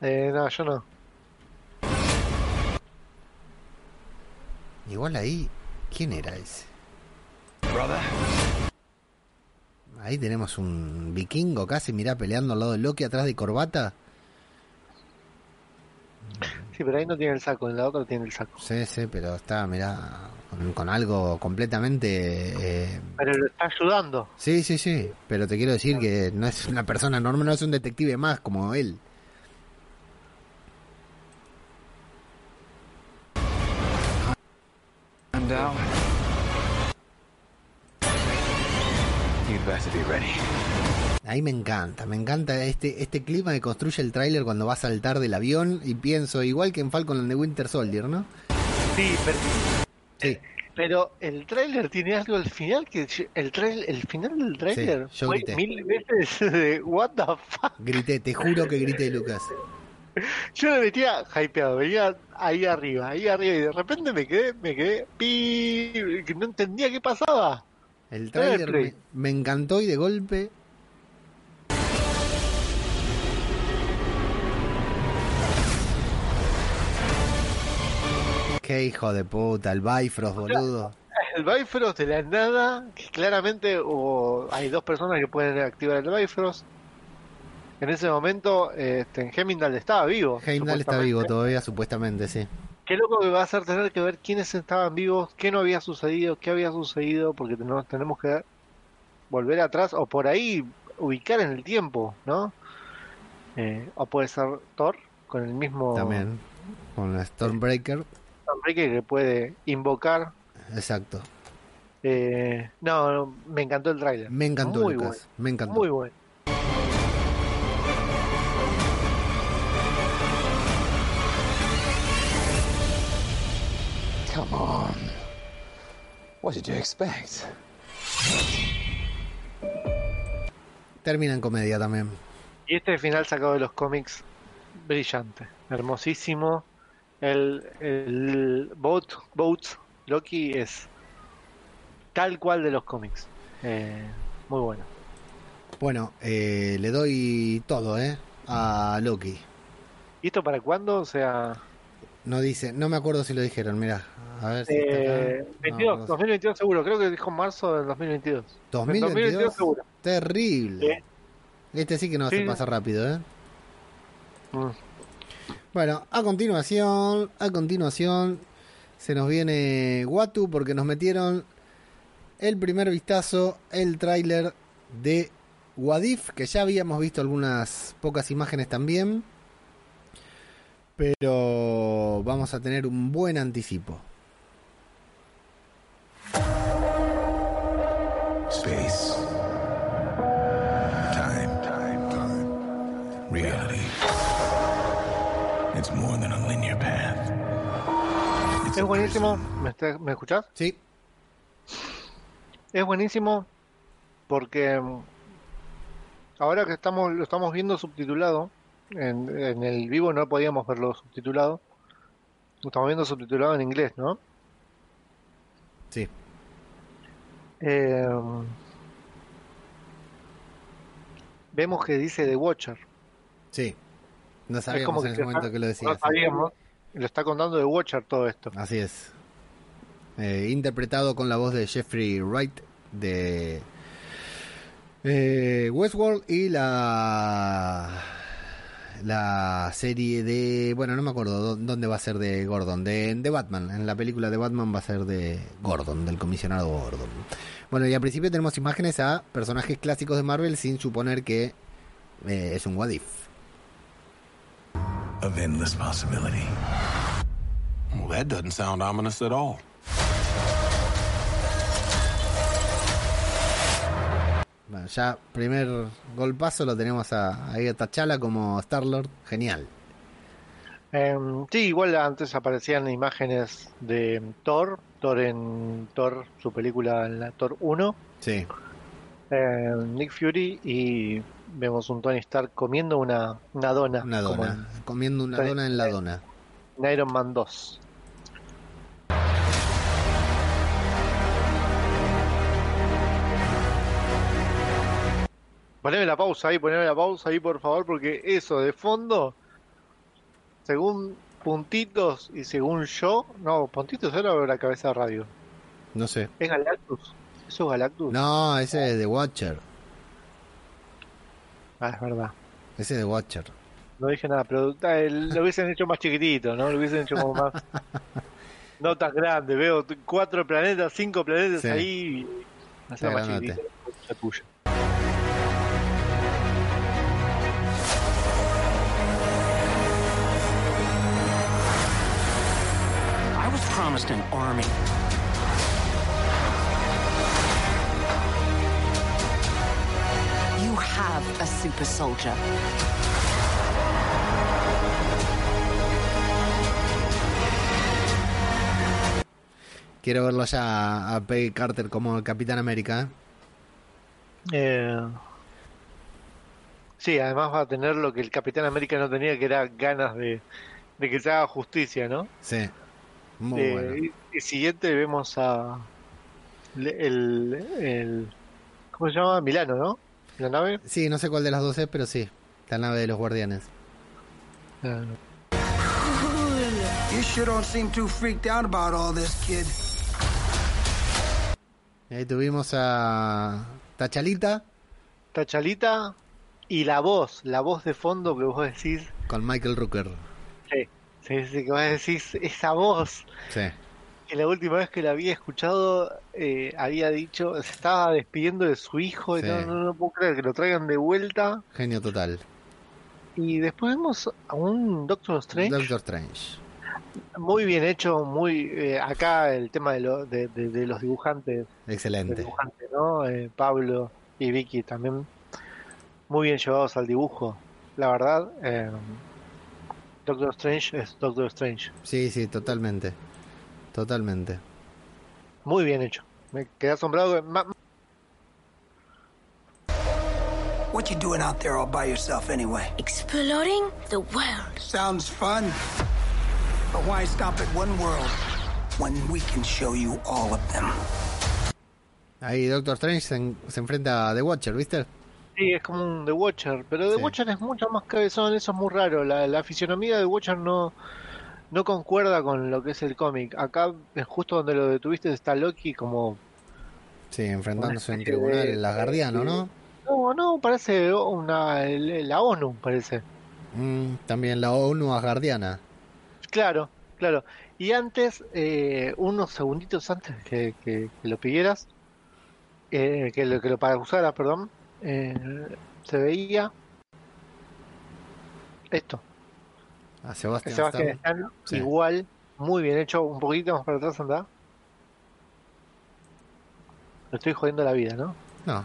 Eh, no, yo no. Igual ahí, ¿quién era ese? Ahí tenemos un vikingo casi, mirá, peleando al lado de Loki atrás de corbata. Sí, pero ahí no tiene el saco, en la otra tiene el saco. Sí, sí, pero está, mirá, con, con algo completamente... eh, Pero lo está ayudando. Sí, sí, sí, pero te quiero decir que no es una persona normal, no es un detective más como él. I'm down. You'd better be ready. Ahí me encanta, me encanta este este clima que construye el tráiler cuando va a saltar del avión y pienso, igual que en Falcon and the Winter Soldier, ¿no? Sí, pero, Sí, pero el tráiler tiene algo al final que el el final del tráiler yo fue grité. mil veces de what the fuck. grité, te juro que grité, Lucas. Yo me metía hypeado, venía ahí arriba, ahí arriba y de repente me quedé, me quedé, pi, que no entendía qué pasaba. El tráiler me, me encantó y de golpe... Qué hijo de puta, el Bifrost, boludo. El Bifrost de la nada, que claramente hubo, hay dos personas que pueden activar el Bifrost. En ese momento, este, Hemingway estaba vivo. Heimdall está vivo todavía, supuestamente, sí. Qué loco que va a ser tener que ver quiénes estaban vivos, qué no había sucedido, qué había sucedido, porque tenemos, tenemos que volver atrás o por ahí ubicar en el tiempo, ¿no? Eh, o puede ser Thor con el mismo También. Con la Stormbreaker. Enrique que puede invocar. Exacto. Eh, no, no, me encantó el tráiler. Me encantó, Muy Lucas. bueno, Me encantó. Muy bueno. Come on. What did you expect? Termina en comedia también. Y este final sacado de los cómics, brillante, hermosísimo. El, el Boat, Boats Loki es tal cual de los cómics. Eh, muy bueno. Bueno, eh, le doy todo, ¿eh? A Loki. ¿Y esto para cuándo? O sea, No dice, no me acuerdo si lo dijeron, mira. A ver si está acá. eh, No, 22, no. 2022 seguro. Creo que dijo marzo del 2022. 2022. seguro. Terrible. Este sí que no Sí. se pasa rápido, ¿eh? Mm. Bueno, a continuación, a continuación se nos viene Watu porque nos metieron el primer vistazo, el tráiler de Wadif, que ya habíamos visto algunas pocas imágenes también, pero vamos a tener un buen anticipo. Es buenísimo. ¿Me, está- ¿Me escuchás? Sí. Es buenísimo porque mm, ahora que estamos lo estamos viendo subtitulado, en, en el vivo no podíamos verlo subtitulado. Lo estamos viendo subtitulado en inglés, ¿no? Sí. Eh, vemos que dice The Watcher. Sí. No sabíamos en que momento que lo decía. No sabíamos. Lo está contando The Watcher todo esto. Así es. Eh, interpretado con la voz de Jeffrey Wright de eh, Westworld y la la serie de bueno no me acuerdo dó- dónde va a ser de Gordon de, de Batman en la película de Batman va a ser de Gordon del comisionado Gordon bueno y al principio tenemos imágenes a personajes clásicos de Marvel sin suponer que eh, es un What If Of endless possibility. Well, that doesn't sound ominous at all. Bueno, ya primer golpazo lo tenemos a, ahí a T'Challa como Star-Lord. Genial. Eh, sí, igual antes aparecían imágenes de Thor, Thor en Thor, su película en la Thor 1, Sí. eh, Nick Fury y vemos un Tony Stark comiendo una, una dona. Una dona. Comiendo una dona en la dona. en Iron Man 2. Poneme la pausa ahí, poneme la pausa ahí por favor, porque eso de fondo, según puntitos y según yo, no, puntitos era la cabeza de radio. No sé. ¿Es Galactus? ¿Eso es Galactus? No, ese es The Watcher. Ah, es verdad. Ese es The Watcher. No dije nada, pero el- lo hubiesen hecho más chiquitito, ¿no? Lo hubiesen hecho como más. no tan grande. Veo cuatro planetas, cinco planetas Sí. ahí. Hacer más chiquitito. La tuya. I was promised an army. Have a super soldier. Quiero verlo ya a Peggy Carter como el Capitán América. Eh, Sí, además va a tener lo que el Capitán América no tenía, que era ganas de, de que se haga justicia, ¿no? Sí. Muy Eh, bueno. y, y siguiente vemos a. el- ¿Cómo se llama? Milano, ¿no? La nave. Sí, no sé cuál de las dos es, pero sí. La nave de los guardianes. You sure don't seem too freaked out about all this, kid. Y ahí tuvimos a Tachalita. Tachalita Y la voz, la voz de fondo que vos decís, Con Michael Rooker. sí, sí, sí, que vos decís, esa voz, Sí. Que la última vez que la había escuchado eh, había dicho, se estaba despidiendo de su hijo, y no, no, no puedo creer que lo traigan de vuelta. Genio total. Y después vemos a un Doctor Strange Doctor Strange. muy bien hecho, muy eh, acá el tema de, lo- de, de- de los dibujantes, Excelente. dibujantes, ¿no? Eh, Pablo y Vicky también muy bien llevados al dibujo. La verdad, eh, Doctor Strange es Doctor Strange, Sí, sí, totalmente. Totalmente. muy bien hecho. Me quedé asombrado. What you doing out there all by yourself anyway? Exploring the world. Sounds fun. But why stop at one world when we can show you all of them? Ahí Doctor Strange se, en- se enfrenta a The Watcher, ¿viste? Sí, es como un The Watcher, pero The Sí. Watcher es mucho más cabezón, eso es muy raro. La, la fisionomía de The Watcher no, no concuerda con lo que es el cómic. Acá, es justo donde lo detuviste, está Loki como... Sí, enfrentándose en tribunal, de- el Asgardiano, ¿no? No, no, parece una, la ONU, parece. Mm, también la ONU Asgardiana. Claro, claro. Y antes, eh, unos segunditos antes que, que- que lo pidieras, eh, que, lo, que lo para usara, perdón, eh, se veía esto. A Sebastián, Sebastián Stan. Stan, Sí. igual, muy bien hecho, un poquito más para atrás anda. Lo estoy jodiendo la vida, ¿no? No,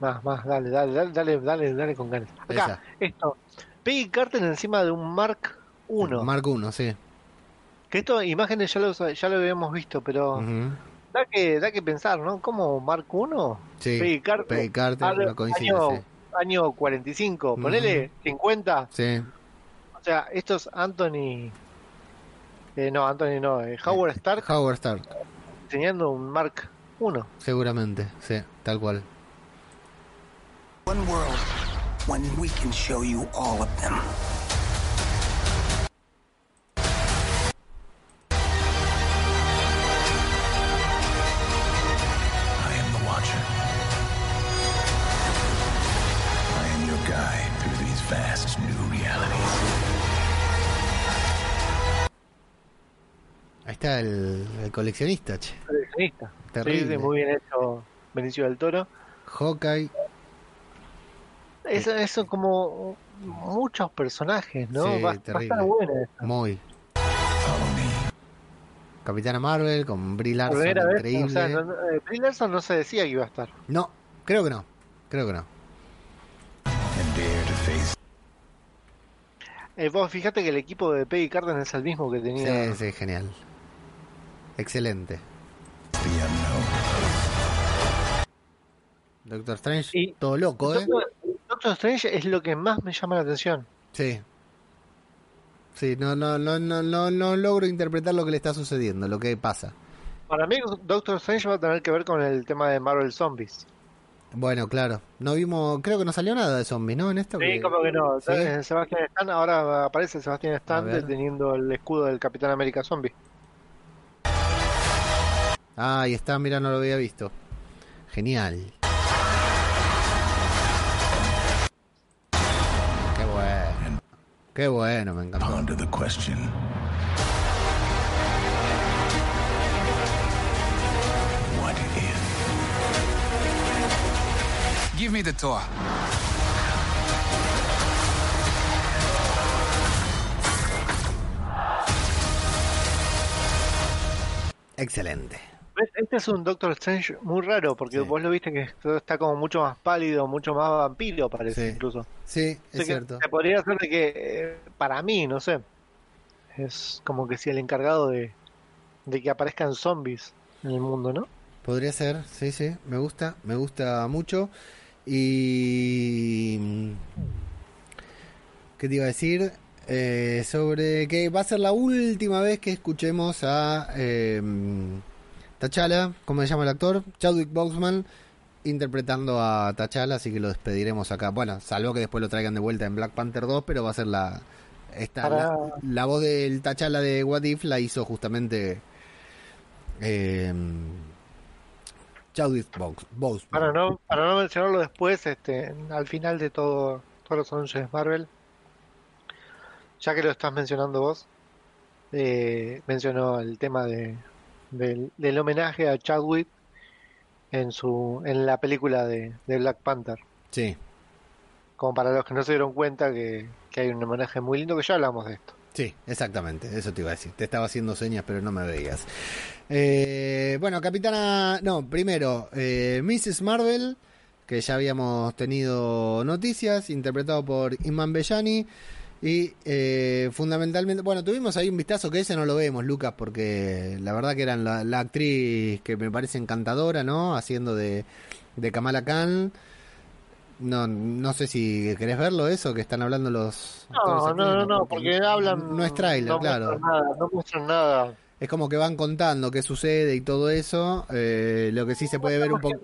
Más, más, dale, dale, dale, dale, dale, dale con ganas. Acá, Esa. esto. Peggy Carter encima de un Mark 1. Mark 1, sí. Que esto, imágenes ya lo, ya lo habíamos visto, pero da que da que pensar, ¿no? ¿Cómo Mark 1? Sí, Peggy Carter. Peggy Carter, Año- no coincide, año, sí. año 45, ponele 50. Sí, sea, esto es Anthony. eh, no, Anthony no, eh, Howard Stark Howard Stark, enseñando un Mark 1. seguramente, sí, tal cual. One world when we can show you all of them. Coleccionista, che. Coleccionista. Terrible. sí, muy bien hecho Benicio del Toro. Hawkeye, Eso, eso como muchos personajes, ¿no? Sí, va, va a estar terrible. buena esta. muy. Capitana Marvel con Brie Larson, vez, increíble. o sea, no, no, eh, Brie Larson no se decía que iba a estar. No, creo que no. Creo que no. Eh, vos fíjate que el equipo de Peggy Carter es el mismo que tenía. Sí, sí, genial. Excelente. Doctor Strange, todo loco, ¿eh? Doctor, Doctor Strange es lo que más me llama la atención. Sí. Sí, no, no, no, no, no, no logro interpretar lo que le está sucediendo, lo que pasa. Para mí, Doctor Strange va a tener que ver con el tema de Marvel Zombies. Bueno, claro. No vimos, creo que no salió nada de zombies, ¿no? En esto. Sí, que- como que no. ¿Sí? Sebastián Stan, ahora aparece Sebastián Stan teniendo el escudo del Capitán América Zombie. Ah, ahí está, mira, no lo había visto. Genial. Qué bueno. Qué bueno, me encantó. Ponder the question. What if? Give me the tour. Excelente. Este es un Doctor Strange muy raro, porque vos lo viste que esto está como mucho más pálido, mucho más vampiro, parece Sí. incluso. Sí, O es sea cierto. Se podría hacer de que, eh, para mí, no sé, es como que si el encargado de, de que aparezcan zombies en el mundo, ¿no? Podría ser, sí, sí, me gusta, me gusta mucho. Y... ¿Qué te iba a decir? Eh, sobre que va a ser la última vez que escuchemos a eh, T'Challa, ¿cómo se llama el actor? Chadwick Boseman interpretando a T'Challa, así que lo despediremos acá. Bueno, salvo que después lo traigan de vuelta en Black Panther 2, pero va a ser la... Esta, Para- la, la voz del T'Challa de What If la hizo justamente... Eh, Chadwick Boseman. Para no, para no mencionarlo después, este, al final de todo, todos los anuncios de Marvel, ya que lo estás mencionando vos, eh, mencionó el tema de, del, del homenaje a Chadwick en su en la película de, de Black Panther. Sí, Como para los que no se dieron cuenta que, que hay un homenaje muy lindo, que ya hablamos de esto. sí, exactamente, eso te iba a decir. Te estaba haciendo señas, pero no me veías. Eh, bueno, Capitana, no, primero, eh, Mrs. Marvel, que ya habíamos tenido noticias, interpretado por Iman Bellani. Y eh, fundamentalmente, bueno, tuvimos ahí un vistazo que ese no lo vemos, Lucas, porque la verdad que era la, la actriz que me parece encantadora, ¿no? Haciendo de, de Kamala Khan. No, no sé si querés verlo eso, que están hablando los... No, no, no, no, porque hablan. No es tráiler, no claro. muestran Nada, no muestran nada. Es como que van contando qué sucede y todo eso. eh, lo que sí se puede ver un poco...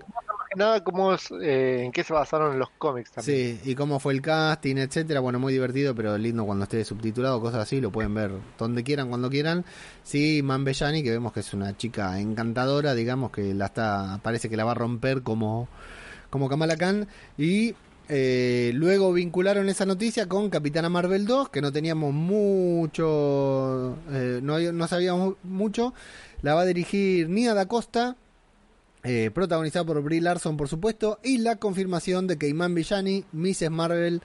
Nada, cómo es, eh, en qué se basaron los cómics también. Sí, y cómo fue el casting, etcétera. Bueno, muy divertido, pero lindo cuando esté subtitulado, cosas así, lo pueden ver donde quieran, cuando quieran. Sí, Man Bellani, que vemos que es una chica encantadora, digamos que la está, parece que la va a romper como, como Kamala Khan. Y eh, luego vincularon esa noticia con Capitana Marvel 2, que no teníamos mucho, eh, no, no sabíamos mucho. La va a dirigir Nia Da Costa, eh, protagonizada por Brie Larson, por supuesto, y la confirmación de que Iman Villani, Mrs. Marvel,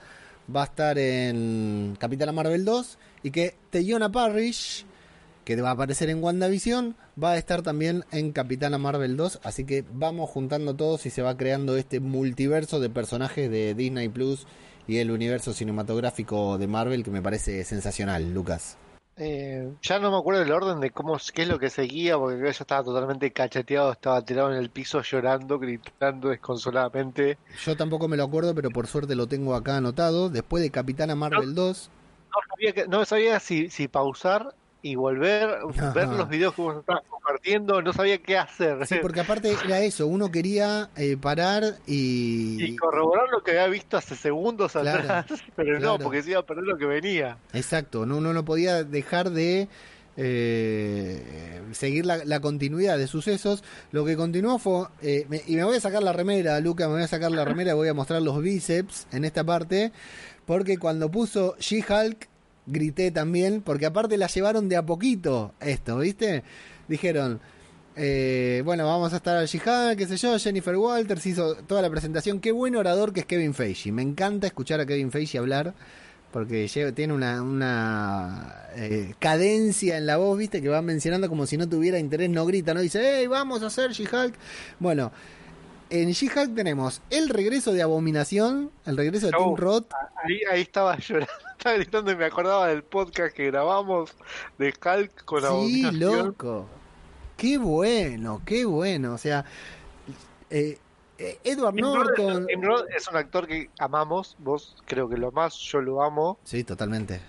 va a estar en Capitana Marvel 2 y que Teyona Parrish, que va a aparecer en WandaVision, va a estar también en Capitana Marvel 2, así que vamos juntando todos y se va creando este multiverso de personajes de Disney Plus y el universo cinematográfico de Marvel que me parece sensacional, Lucas. Eh, ya no me acuerdo del orden de cómo qué es lo que seguía, porque creo que ya estaba totalmente cacheteado, estaba tirado en el piso llorando, gritando desconsoladamente. Yo tampoco me lo acuerdo, pero por suerte lo tengo acá anotado. Después de Capitana Marvel 2, No sabía, que- no sabía si, si pausar y volver, ver los videos que vos estabas compartiendo, no sabía qué hacer. Sí, porque aparte era eso, uno quería eh, parar y... Y corroborar lo que había visto hace segundos Claro, atrás, pero claro. no, porque se iba a perder lo que venía. Exacto, no, uno no podía dejar de eh, seguir la, la continuidad de sucesos. Lo que continuó fue, eh, me- y me voy a sacar la remera, Luca, me voy a sacar la remera, voy a mostrar los bíceps en esta parte, porque cuando puso She-Hulk, grité también, porque aparte la llevaron de a poquito esto, ¿viste? Dijeron... eh, bueno, vamos a estar al She-Hulk, qué sé yo, Jennifer Walters hizo toda la presentación. Qué buen orador que es Kevin Feige. Me encanta escuchar a Kevin Feige hablar porque tiene una, una eh, cadencia en la voz, viste, que va mencionando como si no tuviera interés, no grita, no dice, hey, vamos a hacer She-Hulk. Bueno, en She-Hulk tenemos el regreso de Abominación, el regreso de Tim Roth. Ahí, ahí estaba llorando, estaba gritando y me acordaba del podcast que grabamos de Hulk con Sí, Abominación. loco. Qué bueno, qué bueno. O sea, eh, eh, Edward Tim Roth, Norton. Tim Roth es un actor que amamos, vos creo que lo más, yo lo amo. Sí, totalmente.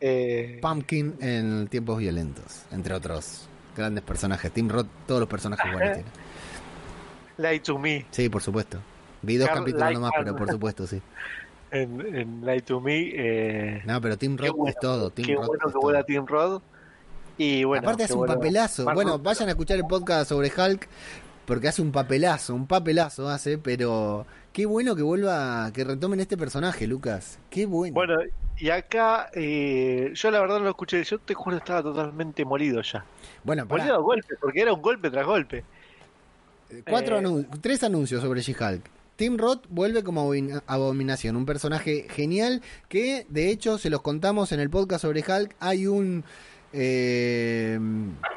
Eh, Pumpkin en Tiempos Violentos, entre otros grandes personajes. Tim Roth, todos los personajes buenos tiene. Lie to Me, Sí, por supuesto. Vi dos Carl capítulos nomás, pero por supuesto, sí. en, en Lie to Me. Eh, No, pero Roth bueno, es todo. Tim qué bueno es que vuela. Y bueno, Aparte hace un papelazo. Bueno, vayan a escuchar el podcast sobre Hulk, porque hace un papelazo, un papelazo hace, pero qué bueno que vuelva, que retomen este personaje, Lucas. Qué bueno. Bueno, y acá eh, yo la verdad no lo escuché, yo te juro estaba totalmente molido ya. Bueno. Molido a golpe, porque era un golpe tras golpe. Cuatro Eh, anun- tres anuncios sobre She-Hulk. Tim Roth vuelve como abomin- abominación, un personaje genial que de hecho se los contamos en el podcast sobre Hulk. Hay un eh,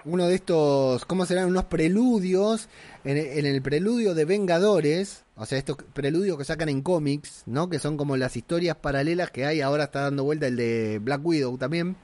uno de estos, ¿cómo serán? Unos preludios en, en el preludio de Vengadores, o sea, estos preludios que sacan en cómics, ¿no? Que son como las historias paralelas que hay. Ahora está dando vuelta el de Black Widow también.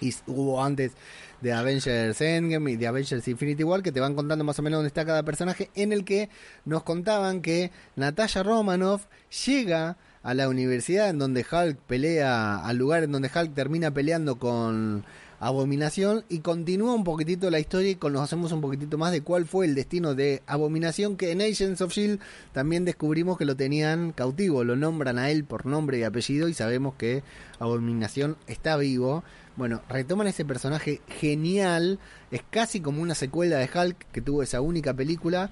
Y hubo antes de Avengers Endgame y de Avengers Infinity War que te van contando más o menos dónde está cada personaje en el que nos contaban que Natasha Romanoff llega a la universidad en donde Hulk pelea, al lugar en donde Hulk termina peleando con Abominación y continúa un poquitito la historia y conocemos un poquitito más de cuál fue el destino de Abominación que en Agents of Shield también descubrimos que lo tenían cautivo, lo nombran a él por nombre y apellido y sabemos que Abominación está vivo. Bueno, retoman ese personaje genial, es casi como una secuela de Hulk que tuvo esa única película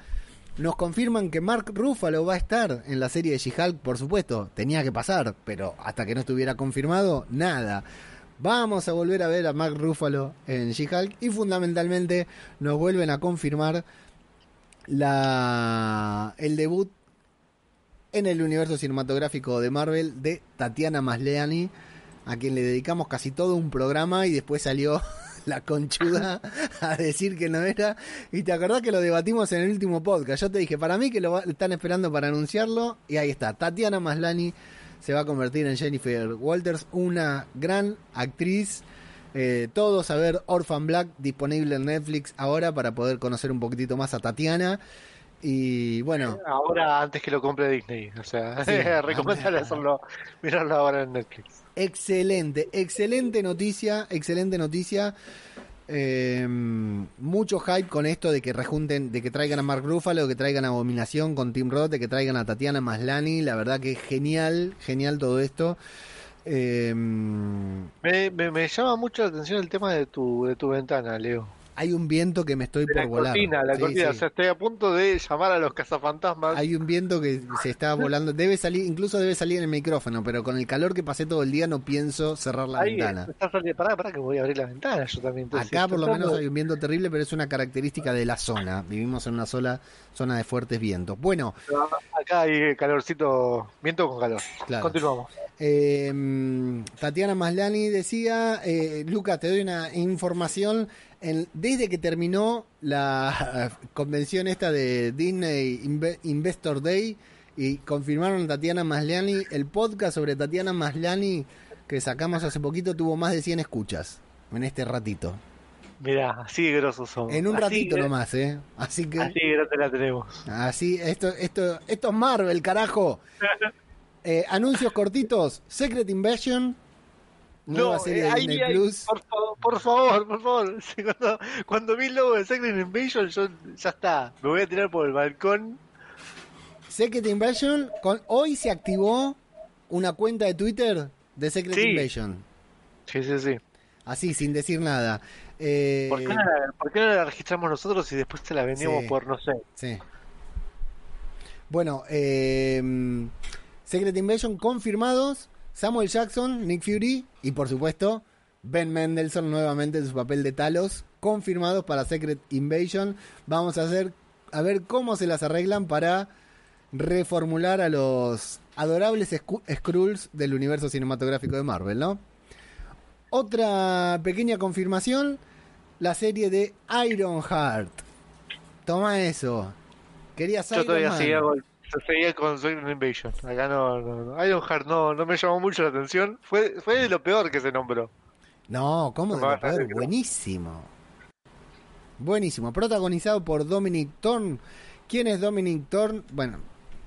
Nos confirman que Mark Ruffalo va a estar en la serie de She-Hulk, por supuesto. Tenía que pasar, pero hasta que no estuviera confirmado, nada. Vamos a volver a ver a Mark Ruffalo en She-Hulk y fundamentalmente nos vuelven a confirmar la, el debut en el universo cinematográfico de Marvel de Tatiana Maslany, a quien le dedicamos casi todo un programa y después salió la conchuda a decir que no era. Y te acordás que lo debatimos en el último podcast. Yo te dije, para mí que lo están esperando para anunciarlo. Y ahí está, Tatiana Maslany se va a convertir en Jennifer Walters, una gran actriz. Eh, todos a ver Orphan Black disponible en Netflix ahora para poder conocer un poquitito más a Tatiana. Y bueno, Ahora antes que lo compre Disney. O sea, Sí. recomendable hacerlo, mirarlo ahora en Netflix. Excelente, excelente noticia, excelente noticia. Eh, mucho hype con esto de que rejunten, de que traigan a Mark Ruffalo, que traigan a Abominación con Tim Roth, de que traigan a Tatiana Maslany. La verdad que es genial, genial todo esto. Eh, Me, me, me llama mucho la atención el tema de tu, de tu ventana, Leo. Hay un viento que me estoy De por la volar. cortina, la Sí, cortina. sí. O sea, estoy a punto de llamar a los cazafantasmas. Hay un viento que se está volando, debe salir, incluso debe salir en el micrófono, pero con el calor que pasé todo el día no pienso cerrar la Ahí, ventana. está saliendo. Pará, pará, que voy a abrir la ventana. Yo también. entonces, Acá por lo menos hay un viento terrible, pero es una característica de la zona. Vivimos en una sola zona de fuertes vientos. Bueno, Acá hay calorcito, viento con calor. Claro. Continuamos. eh, Tatiana Maslani decía, eh, Lucas, te doy una información. En- desde que terminó la convención esta de Disney Inve- Investor Day y confirmaron Tatiana Maslani, el podcast sobre Tatiana Maslani que sacamos hace poquito tuvo más de 100 escuchas en este ratito. Mirá, así de grosos somos. En un Así ratito de- nomás, ¿eh? Así que... Así grande la tenemos. Así, esto, esto, esto es Marvel, carajo. Eh, anuncios cortitos. Secret Invasion. Nueva No, serie eh, de ahí, Disney ahí, Plus. por favor, por favor, por favor. Sí, Cuando, cuando vi el logo de Secret Invasion, yo ya está. Me voy a tirar por el balcón. Secret Invasion. Con, hoy se activó una cuenta de Twitter de Secret Sí. Invasion. Sí, sí, sí. Así, sin decir nada. Eh, ¿Por qué, no la, por qué no la registramos nosotros y después se la vendíamos Sí. por, no sé? Sí. Bueno, eh, Secret Invasion confirmados. Samuel Jackson, Nick Fury y por supuesto Ben Mendelsohn nuevamente en su papel de Talos. Confirmados para Secret Invasion. Vamos a hacer a ver cómo se las arreglan para reformular a los adorables Skrulls del universo cinematográfico de Marvel, ¿no? Otra pequeña confirmación, la serie de Ironheart. Toma eso. Querías Yo Iron todavía Man. Yo seguía con Secret Invasion. Acá no, no, no. Ironheart no, no me llamó mucho la atención. Fue, fue de lo peor que se nombró. No, ¿cómo de No, lo peor? Buenísimo. Buenísimo. Protagonizado por Dominic Thorne. ¿Quién es Dominic Thorne? Bueno,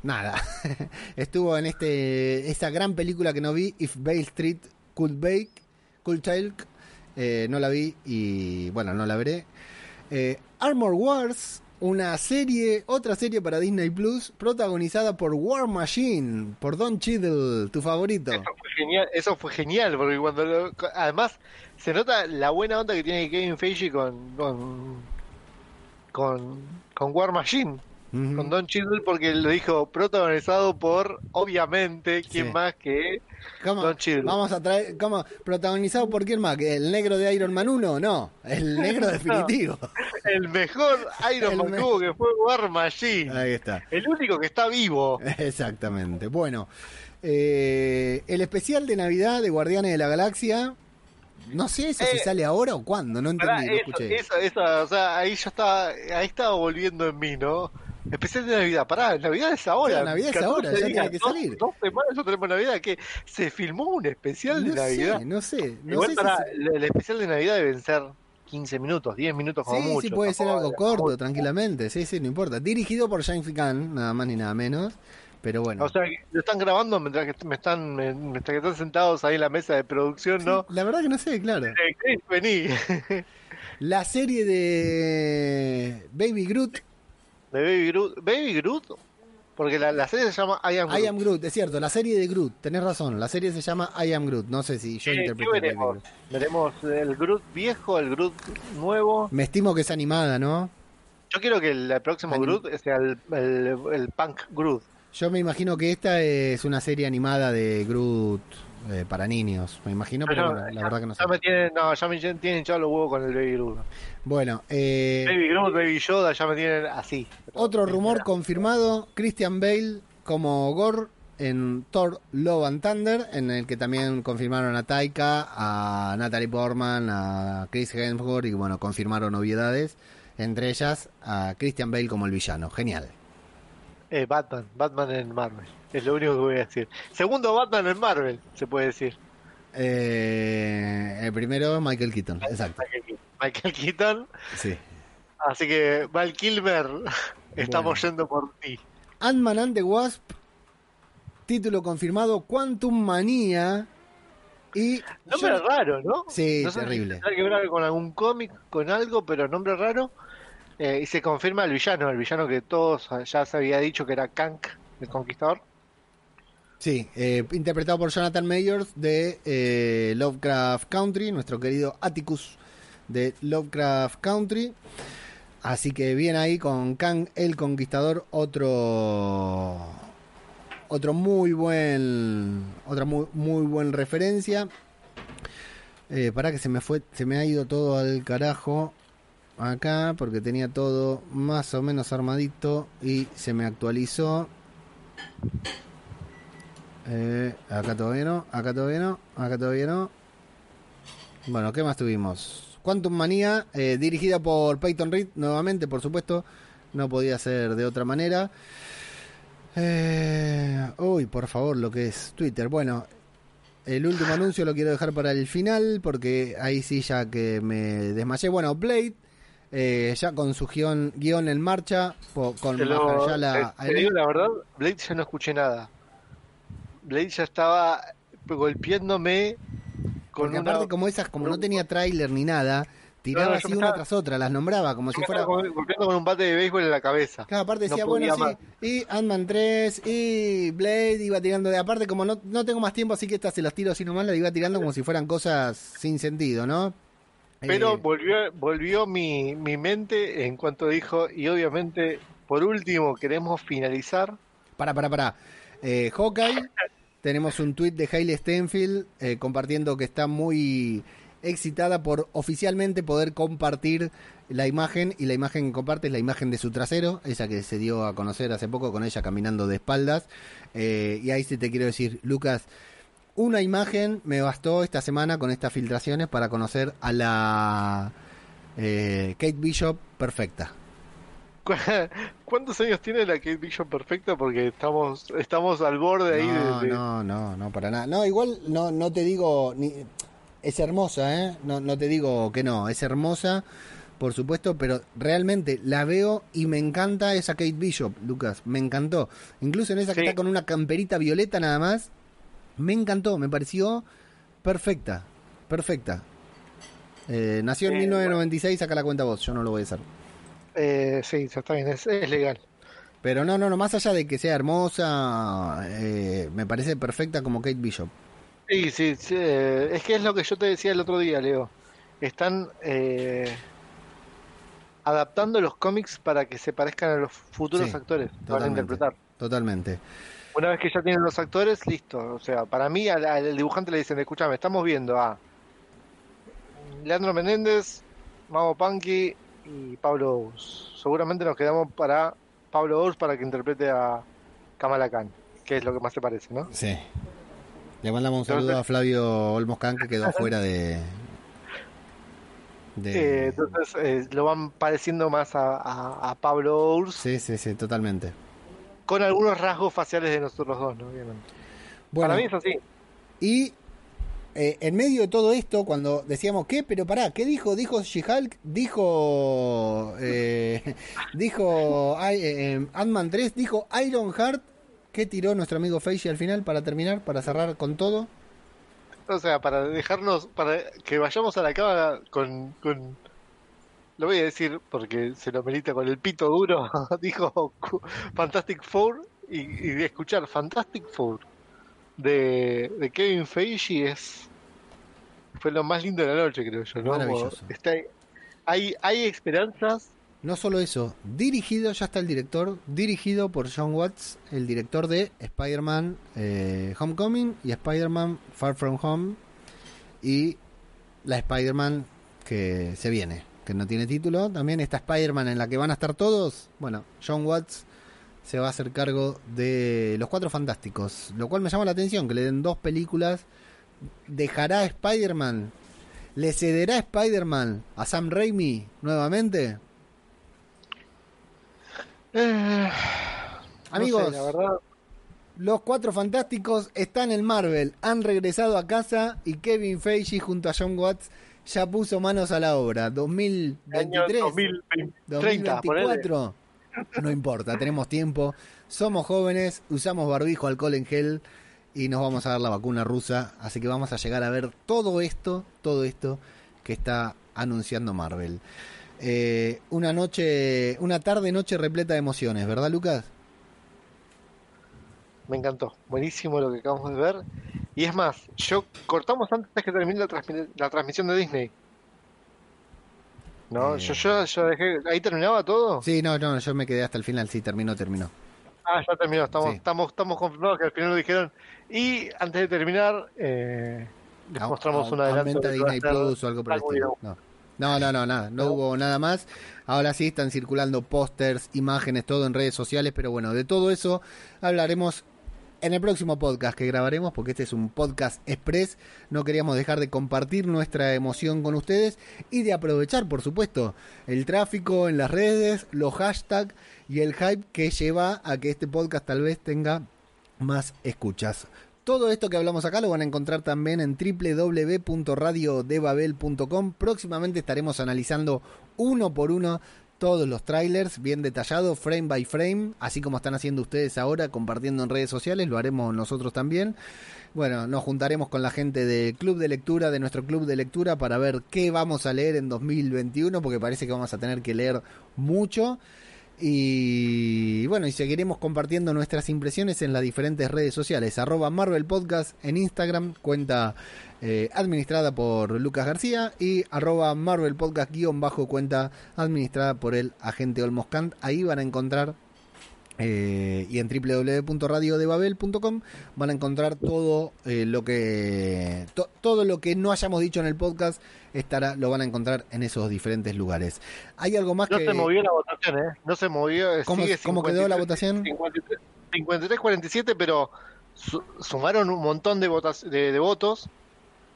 nada. Estuvo en este esta gran película que no vi, If Bale Street Could Bake, Could Talk. Eh, no la vi y bueno, no la veré. Eh, Armor Wars, una serie, otra serie para Disney Plus, protagonizada por War Machine, por Don Cheadle, tu favorito. Eso fue genial, eso fue genial porque cuando lo- además se nota la buena onda que tiene Kevin Feige con con con, con War Machine, con Don Cheadle porque lo dijo protagonizado por obviamente quién Sí. más que ¿Cómo? Don Cheadle. Vamos a traer, ¿cómo? ¿Protagonizado por quién más? ¿Que ¿El negro de Iron Man 1? No, el negro definitivo. el mejor Iron El Man me- que fue War Machine, Ahí está. el único que está vivo. Exactamente. Bueno, eh, el especial de Navidad de Guardianes de la Galaxia. No sé eso si Eh, sale ahora o cuándo, no entendí, no escuché. eso, eso, o sea, ahí ya estaba, ahí estaba volviendo en mí, ¿no? Especial de Navidad, pará, Navidad es ahora. Claro, Navidad es 14 ahora, ya tiene que salir. Dos semanas tenemos Navidad, que se filmó un especial de Navidad. sé, no sé. No Igual sé si se- el, el especial de Navidad deben ser 15 minutos, 10 minutos como Sí, mucho. sí, puede ser algo corto, tranquilamente. Sí, sí, no importa. Dirigido por James Gunn, nada más ni nada menos. Pero bueno. O sea, lo están grabando mientras que me están, mientras que están sentados ahí en la mesa de producción, ¿no? La verdad que no sé, claro. Eh, Chris, vení. La serie de Baby Groot, De Baby Groot. ¿Baby Groot? Porque la, la serie se llama I Am Groot. I Am Groot, es cierto, la serie de Groot, tenés razón, la serie se llama I Am Groot, no sé si yo ¿Qué, qué interpreto Baby veremos? Groot. ¿Veremos el Groot viejo, el Groot nuevo? Me estimo que es animada, ¿no? Yo quiero que el, el próximo Anim- Groot sea el, el, el Punk Groot. Yo me imagino que esta es una serie animada de Groot eh, para niños. Me imagino, pero la ya- verdad que no sé. Ya me tienen, no, ya me tienen hinchado los huevos con el Baby Groot. Bueno, eh, Baby Groot, Baby Yoda, ya me tienen así. otro rumor confirmado: Christian Bale como Gore en Thor Love and Thunder, en el que también confirmaron a Taika, a Natalie Portman, a Chris Hemsworth y bueno, confirmaron novedades. Entre ellas a Christian Bale como el villano. Genial. Eh, Batman, Batman en Marvel. Es lo único que voy a decir. Segundo Batman en Marvel, se puede decir. Eh, el primero, Michael Keaton. Exacto. Michael Keaton. Sí. Así que, Val Kilmer, estamos yendo por ti. Ant-Man and the Wasp, título confirmado, Quantum Manía. Y Nombre yo- raro, ¿no? Sí, No terrible. tendrá que ver con algún cómic, con algo, pero nombre raro. Eh, y se confirma el villano, el villano que todos ya se había dicho que era Kank, el conquistador. Sí, eh, interpretado por Jonathan Mayors de eh, Lovecraft Country, nuestro querido Atticus de Lovecraft Country. Así que bien ahí con Kang el Conquistador, otro otro muy buen otra muy, muy buen referencia. Eh, para que se me fue, se me ha ido todo al carajo acá porque tenía todo más o menos armadito y se me actualizó. Eh, acá todavía no, acá todavía no, acá todavía no. Bueno, ¿qué más tuvimos? Quantum Manía, eh, dirigida por Peyton Reed, nuevamente, por supuesto. No podía ser de otra manera. Eh, uy, por favor, lo que es Twitter. Bueno, el último anuncio lo quiero dejar para el final, porque ahí sí ya que me desmayé. Bueno, Blade, eh, ya con su guion, guion en marcha, po- con Mahershala te- te digo la verdad, Blade ya no escuché nada. Blade ya estaba golpeándome con Porque una... aparte como esas, como no tenía tráiler ni nada, tiraba No, no, yo así una tras otra, las nombraba como Yo si me fuera... golpeando con un bate de béisbol en la cabeza. Claro, aparte decía, bueno, más. sí, y Ant-Man 3, y Blade, iba tirando de aparte, como no, no tengo más tiempo, así que estas se las tiro así nomás, las iba tirando como si fueran cosas sin sentido, ¿no? Pero Eh, volvió, volvió mi, mi mente en cuanto dijo, y obviamente, por último, queremos finalizar. Para, para, para. Eh, Hawkeye, tenemos un tuit de Hailey Stenfield eh, compartiendo que está muy excitada por oficialmente poder compartir la imagen y la imagen que comparte es la imagen de su trasero, esa que se dio a conocer hace poco con ella caminando de espaldas. Eh, y ahí sí te quiero decir, Lucas, una imagen me bastó esta semana con estas filtraciones para conocer a la eh, Kate Bishop perfecta. ¿Cu- ¿Cuántos años tiene la Kate Bishop perfecta? Porque estamos estamos al borde ahí No, de, de- no, no, no, para nada. No, igual no, no te digo, ni, es hermosa, ¿eh? No, no te digo que no, es hermosa, por supuesto, pero realmente la veo y me encanta esa Kate Bishop, Lucas, me encantó. Incluso en esa que está con una camperita violeta nada más, me encantó, me pareció perfecta, perfecta. Eh, nació en Eh, 1996, saca la cuenta vos, yo no lo voy a hacer. Eh, sí, ya está bien, es, es legal. Pero no, no, no, más allá de que sea hermosa, eh, me parece perfecta como Kate Bishop. Sí, sí, sí, eh, es que es lo que yo te decía el otro día, Leo. Están eh, adaptando los cómics para que se parezcan a los futuros Sí, actores que van a interpretar. Totalmente. Una vez que ya tienen los actores, listo. O sea, para mí al, al dibujante le dicen, escúchame, estamos viendo a Leandro Menéndez, Mago Punky y Pablo Ous. Seguramente nos quedamos para Pablo Ous para que interprete a Kamala Khan, que es lo que más se parece, ¿no? Sí. Le mandamos un saludo a Flavio Olmos Can que quedó fuera de. de- Eh, entonces eh, lo van pareciendo más a, a- a Pablo Urs Sí, sí, sí, totalmente. con algunos rasgos faciales de nosotros dos, ¿no? Obviamente. Bueno, Para mí es así. y eh, en medio de todo esto, cuando decíamos, ¿qué? Pero pará, ¿qué dijo? Dijo She-Hulk, dijo. eh, dijo eh, Ant-Man 3, dijo Iron Heart. ¿Qué tiró nuestro amigo Feige al final para terminar, para cerrar con todo? O sea, para dejarnos, para que vayamos a la cama con, con lo voy a decir porque se lo merita con el pito duro, dijo Fantastic Four y, y escuchar Fantastic Four de, de Kevin Feige es fue lo más lindo de la noche, creo yo, ¿no? Maravilloso. Está, hay, hay esperanzas No solo eso, dirigido, ya está el director, dirigido por John Watts, el director de Spider-Man eh, Homecoming y Spider-Man Far From Home y la Spider-Man que se viene, que no tiene título. También esta Spider-Man en la que van a estar todos. Bueno, John Watts se va a hacer cargo de Los Cuatro Fantásticos, lo cual me llama la atención, que le den dos películas. ¿Dejará Spider-Man? ¿Le cederá Spider-Man a Sam Raimi nuevamente? Eh, Amigos, no sé, la verdad, los cuatro fantásticos están en Marvel, han regresado a casa y Kevin Feige junto a John Watts ya puso manos a la obra. 2023, año 2030, 2024, no importa, tenemos tiempo, somos jóvenes, usamos barbijo, alcohol en gel y nos vamos a dar la vacuna rusa, así que vamos a llegar a ver todo esto, todo esto que está anunciando Marvel. Eh, una noche, una tarde noche repleta de emociones, ¿verdad, Lucas? me encantó. Buenísimo lo que acabamos de ver. Y es más, yo cortamos antes que termine la, transmi- la transmisión de Disney. No, Eh. yo, yo, yo dejé. ¿Ahí terminaba todo? Sí, no, no, yo me quedé hasta el final, sí, terminó, terminó. Ah, ya terminó. Estamos, Sí. estamos, estamos confirmados que al final lo dijeron. Y antes de terminar, eh, les mostramos au- un adelanto. aumenta de Disney Plus o algo por el estilo. No. no, no, no, nada, no hubo nada más. Ahora sí están circulando pósters, imágenes, todo en redes sociales, pero bueno, de todo eso hablaremos en el próximo podcast que grabaremos, porque este es un podcast express. No queríamos dejar de compartir nuestra emoción con ustedes y de aprovechar, por supuesto, el tráfico en las redes, los hashtags y el hype que lleva a que este podcast tal vez tenga más escuchas. Todo esto que hablamos acá lo van a encontrar también en www.radiodebabel.com. Próximamente estaremos analizando uno por uno todos los trailers bien detallados, frame by frame, así como están haciendo ustedes ahora, compartiendo en redes sociales, lo haremos nosotros también. Bueno, nos juntaremos con la gente del club de lectura, de nuestro club de lectura, para ver qué vamos a leer en 2021, porque parece que vamos a tener que leer mucho. Y bueno, y seguiremos compartiendo nuestras impresiones en las diferentes redes sociales. Arroba Marvel Podcast en Instagram, cuenta eh, administrada por Lucas García. Y arroba Marvel Podcast guion bajo cuenta administrada por el agente Olmos Kant. Ahí van a encontrar eh, y en www.radiodebabel.com van a encontrar todo eh, lo que to- todo lo que no hayamos dicho en el podcast estará lo van a encontrar en esos diferentes lugares. Hay algo más No que se movió la votación, ¿eh? No se movió. eh, ¿Cómo- sigue cómo quedó la 53, votación? 53, 53-47, pero su- sumaron un montón de, votas, de, de votos,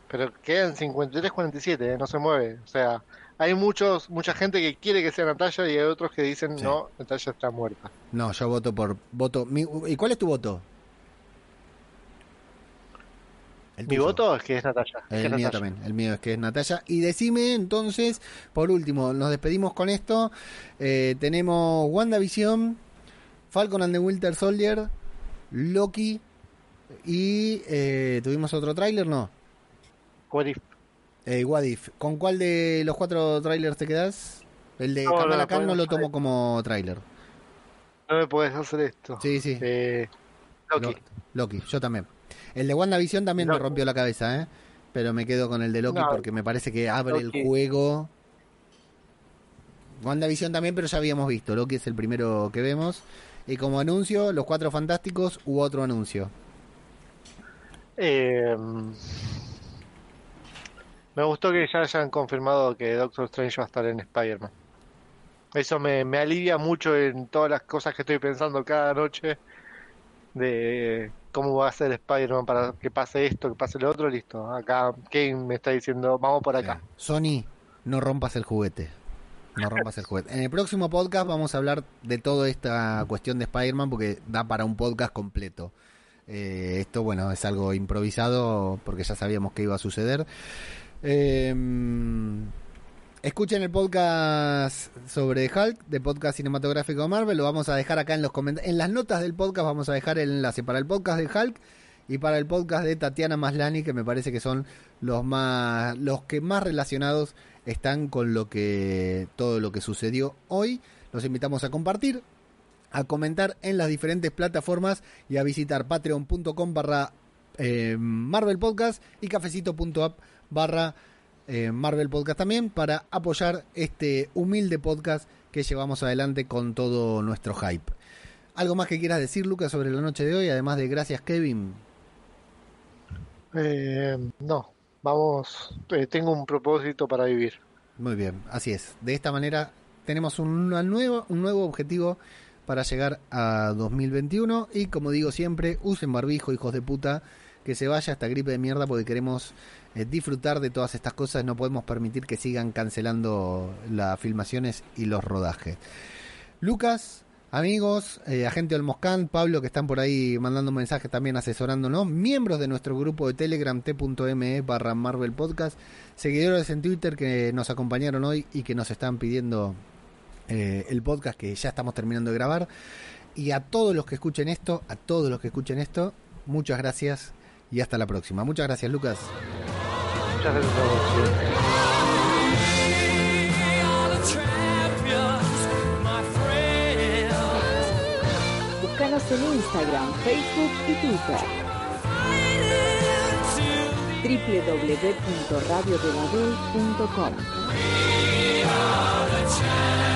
pero quedan 53-47, ¿eh? no se mueve. O sea, hay muchos mucha gente que quiere que sea Natalia y hay otros que dicen, Sí. no, Natalia está muerta. No, yo voto por voto mi- ¿Y cuál es tu voto? El Mi voto es que es Natalia. es que El es mío Natalia. también, el mío es que es Natalia. Y decime entonces, por último, nos despedimos con esto. Eh, tenemos WandaVision, Falcon and the Winter Soldier, Loki y eh, tuvimos otro tráiler, ¿no? What if? Eh, What If. ¿Con cuál de los cuatro trailers te quedas? El de No, no, Kamala no, Khan no lo tomo como tráiler. No me puedes hacer esto. Sí, sí. Eh, Loki. Lo- Loki, yo también. El de WandaVision también me rompió la cabeza, ¿eh? Pero me quedo con el de Loki No. porque me parece que abre Loki. el juego. WandaVision también, pero ya habíamos visto. Loki es el primero que vemos. Y como anuncio, Los Cuatro Fantásticos u otro anuncio. Eh, me gustó que ya hayan confirmado que Doctor Strange va a estar en Spider-Man. Eso me, alivia mucho en todas las cosas que estoy pensando cada noche de cómo va a ser Spider-Man para que pase esto, que pase lo otro, listo. Acá Kane me está diciendo, vamos por acá. Sony, no rompas el juguete. No rompas el juguete. En el próximo podcast vamos a hablar de toda esta cuestión de Spider-Man porque da para un podcast completo. Eh, esto, bueno, es algo improvisado porque ya sabíamos que iba a suceder. Eh, escuchen el podcast sobre Hulk, de podcast cinematográfico Marvel. Lo vamos a dejar acá en los comentarios. En las notas del podcast vamos a dejar el enlace para el podcast de Hulk y para el podcast de Tatiana Maslani, que me parece que son los más, los que más relacionados están con lo que todo lo que sucedió hoy. Los invitamos a compartir, a comentar en las diferentes plataformas y a visitar patreon.com barra eh, Marvel Podcast y cafecito.app barra eh, Marvel Podcast también para apoyar este humilde podcast que llevamos adelante con todo nuestro hype. ¿Algo más que quieras decir, Lucas, sobre la noche de hoy? Además de gracias, Kevin. Eh, no, vamos, eh, tengo un propósito para vivir. Muy bien, así es. De esta manera tenemos una nueva, un nuevo objetivo para llegar a 2021 y como digo siempre, usen barbijo, hijos de puta, que se vaya esta gripe de mierda porque queremos eh, disfrutar de todas estas cosas, no podemos permitir que sigan cancelando las filmaciones y los rodajes. Lucas, amigos, eh, agente del Moscán, Pablo que están por ahí mandando mensajes también asesorándonos, miembros de nuestro grupo de Telegram t.me barra Marvel Podcast, seguidores en Twitter que nos acompañaron hoy y que nos están pidiendo eh, el podcast que ya estamos terminando de grabar. Y a todos los que escuchen esto, a todos los que escuchen esto, muchas gracias y hasta la próxima. Muchas gracias, Lucas. Muchas gracias a vos. Búscanos en Instagram, Facebook y Twitter. www.radiodelabel.com